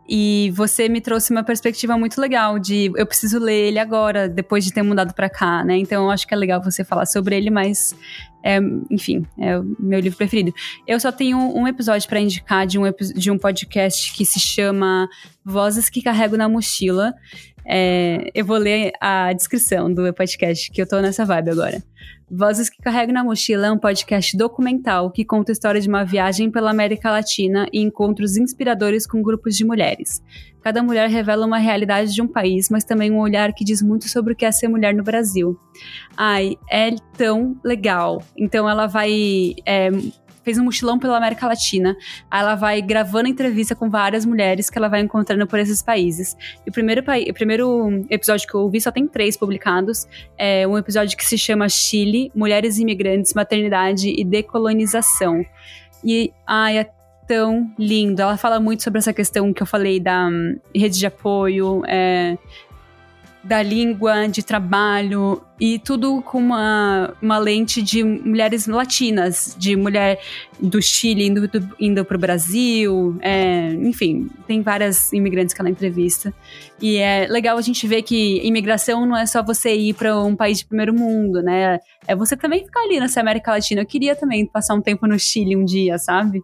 E você me trouxe uma perspectiva muito legal de eu preciso ler ele agora, depois de ter mudado para cá, né? Então eu acho que é legal você falar sobre ele, mas é, enfim, é o meu livro preferido. Eu só tenho um episódio para indicar de um, de um podcast que se chama Vozes que Carrego na Mochila. É, eu vou ler a descrição do podcast, que eu tô nessa vibe agora. Vozes que Carrego na Mochila é um podcast documental que conta a história de uma viagem pela América Latina e encontros inspiradores com grupos de mulheres. Cada mulher revela uma realidade de um país, mas também um olhar que diz muito sobre o que é ser mulher no Brasil. Ai, é tão legal. Então ela vai é, fez um mochilão pela América Latina. Aí ela vai gravando entrevista com várias mulheres que ela vai encontrando por esses países. E o primeiro, o primeiro episódio que eu ouvi só tem três publicados. É um episódio que se chama Chile, Mulheres Imigrantes, Maternidade e Decolonização. E, ai, é tão lindo. Ela fala muito sobre essa questão que eu falei da um, rede de apoio, é, da língua, de trabalho e tudo com uma, uma lente de mulheres latinas, de mulher do Chile indo, indo para o Brasil, é, enfim, tem várias imigrantes que ela entrevista. E é legal a gente ver que imigração não é só você ir para um país de primeiro mundo, né? É você também ficar ali nessa América Latina. Eu queria também passar um tempo no Chile um dia, sabe?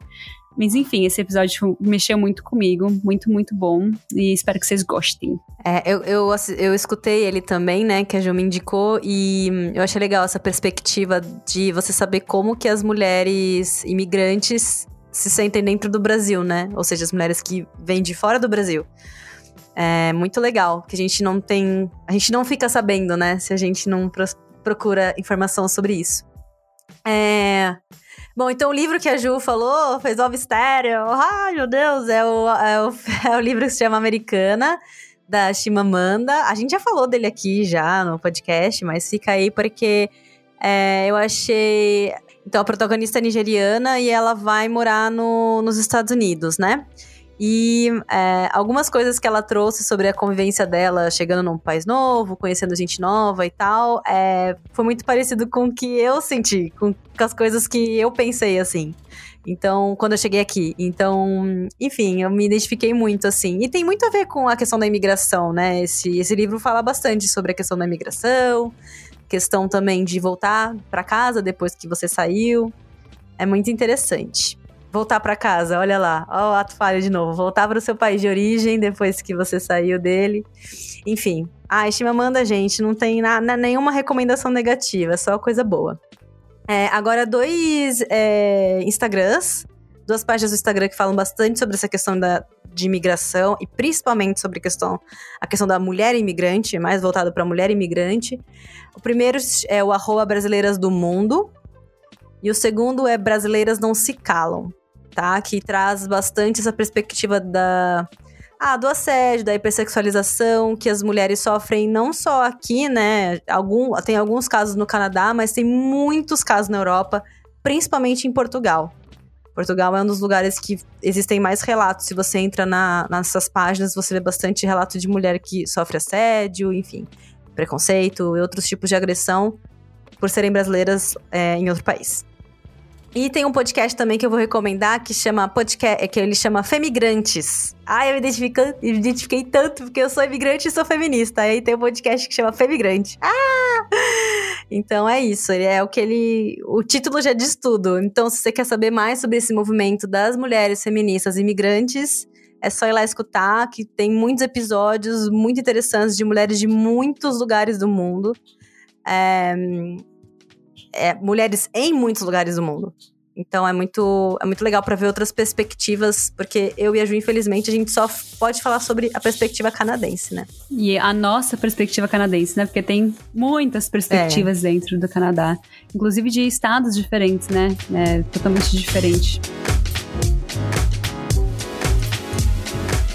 Mas enfim, esse episódio mexeu muito comigo, muito, muito bom. E espero que vocês gostem. É, eu, eu, eu escutei ele também, né, que a Ju me indicou, e eu achei legal essa perspectiva de você saber como que as mulheres imigrantes se sentem dentro do Brasil, né? Ou seja, as mulheres que vêm de fora do Brasil. É muito legal, que a gente não tem. A gente não fica sabendo, né? Se a gente não procura informação sobre isso. É. Bom, então o livro que a Ju falou, fez o mistério. Ai, meu Deus, é o, é o, é o livro que se chama Americana, da Chimamanda. A gente já falou dele aqui já no podcast, mas fica aí porque é, eu achei. Então, a protagonista é nigeriana e ela vai morar no, nos Estados Unidos, né? E é, algumas coisas que ela trouxe sobre a convivência dela chegando num país novo, conhecendo gente nova e tal, é, foi muito parecido com o que eu senti, com, com as coisas que eu pensei, assim. Então, quando eu cheguei aqui. Então, enfim, eu me identifiquei muito, assim. E tem muito a ver com a questão da imigração, né? Esse, esse livro fala bastante sobre a questão da imigração, questão também de voltar para casa depois que você saiu. É muito interessante voltar para casa, olha lá, ó o ato falho de novo, voltar para o seu país de origem depois que você saiu dele. Enfim, a estima manda gente, não tem na, na, nenhuma recomendação negativa, só coisa boa. É, agora, dois é, Instagrams, duas páginas do Instagram que falam bastante sobre essa questão da, de imigração e principalmente sobre a questão, a questão da mulher imigrante, mais voltado para a mulher imigrante. O primeiro é o arroba brasileiras do mundo, e o segundo é Brasileiras Não Se Calam tá? Que traz bastante essa perspectiva da ah, do assédio, da hipersexualização que as mulheres sofrem não só aqui, né? Algum, tem alguns casos no Canadá, mas tem muitos casos na Europa, principalmente em Portugal. Portugal é um dos lugares que existem mais relatos. Se você entra na, nessas páginas, você vê bastante relato de mulher que sofre assédio, enfim, preconceito e outros tipos de agressão por serem brasileiras é, em outro país. E tem um podcast também que eu vou recomendar que chama podcast, que ele chama Femigrantes. Ah, eu me identifiquei, me identifiquei tanto porque eu sou imigrante e sou feminista. Aí tem um podcast que chama Femigrante. Ah! Então é isso, ele é o que ele, o título já diz tudo. Então se você quer saber mais sobre esse movimento das mulheres feministas imigrantes, é só ir lá escutar, que tem muitos episódios muito interessantes de mulheres de muitos lugares do mundo. É, é, mulheres em muitos lugares do mundo. Então é muito, é muito legal para ver outras perspectivas, porque eu e a Ju, infelizmente, a gente só pode falar sobre a perspectiva canadense, né? E a nossa perspectiva canadense, né? Porque tem muitas perspectivas é. dentro do Canadá, inclusive de estados diferentes, né? É totalmente diferente.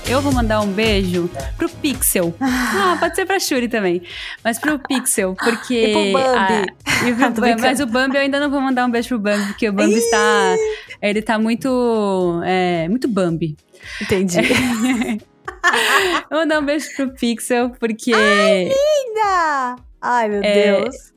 Eu vou mandar um beijo pro Pixel. Ah, pode ser pra Shuri também. Mas pro Pixel, porque. E pro Bambi. A, e pro Bambi mas o Bambi eu ainda não vou mandar um beijo pro Bambi, porque o Bambi está. Ele tá muito. É, muito Bambi. Entendi. vou mandar um beijo pro Pixel, porque. Ai, linda! Ai, meu é, Deus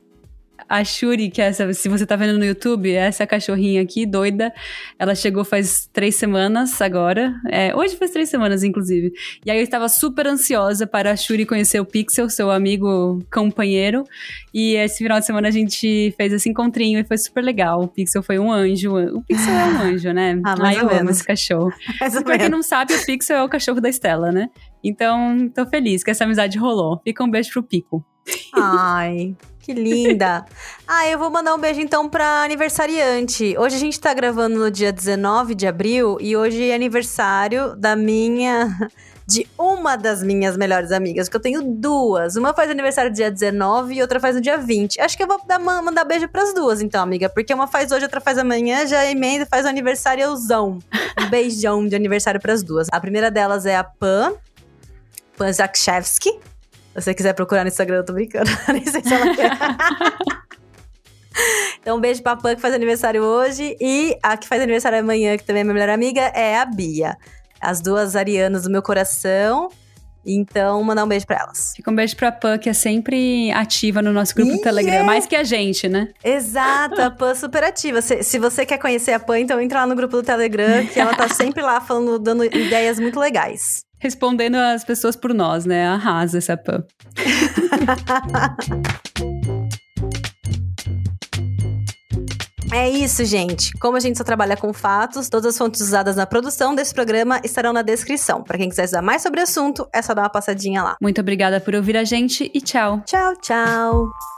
a Shuri, que é essa, se você tá vendo no YouTube, essa cachorrinha aqui, doida, ela chegou faz três semanas agora. É, hoje faz três semanas, inclusive. E aí eu estava super ansiosa para a Shuri conhecer o Pixel, seu amigo companheiro. E esse final de semana a gente fez esse encontrinho e foi super legal. O Pixel foi um anjo. O Pixel é um anjo, né? Ah, mais Ai, eu amo esse cachorro. Mais pra quem não sabe, o Pixel é o cachorro da Estela, né? Então, tô feliz que essa amizade rolou. Fica um beijo pro Pico. Ai, que linda! ah, eu vou mandar um beijo então pra aniversariante. Hoje a gente tá gravando no dia 19 de abril e hoje é aniversário da minha. De uma das minhas melhores amigas, que eu tenho duas. Uma faz aniversário dia 19 e outra faz no dia 20. Acho que eu vou dar, mandar beijo pras duas, então, amiga. Porque uma faz hoje, outra faz amanhã, já emenda e faz o aniversáriozão. Um beijão de aniversário pras duas. A primeira delas é a Pan, Pan Zakshevsky. Se você quiser procurar no Instagram, eu tô brincando. Nem sei se ela quer. Então, um beijo pra Pan, que faz aniversário hoje. E a que faz aniversário amanhã, que também é minha melhor amiga, é a Bia. As duas arianas do meu coração. Então, mandar um beijo pra elas. Fica um beijo pra Pan, que é sempre ativa no nosso grupo do Telegram. É. Mais que a gente, né? Exato, a Pan super ativa. Se, se você quer conhecer a Pan, então entra lá no grupo do Telegram, que ela tá sempre lá falando, dando ideias muito legais respondendo as pessoas por nós, né? Arrasa essa Pan. É isso, gente. Como a gente só trabalha com fatos, todas as fontes usadas na produção desse programa estarão na descrição. Para quem quiser saber mais sobre o assunto, é só dar uma passadinha lá. Muito obrigada por ouvir a gente e tchau. Tchau, tchau.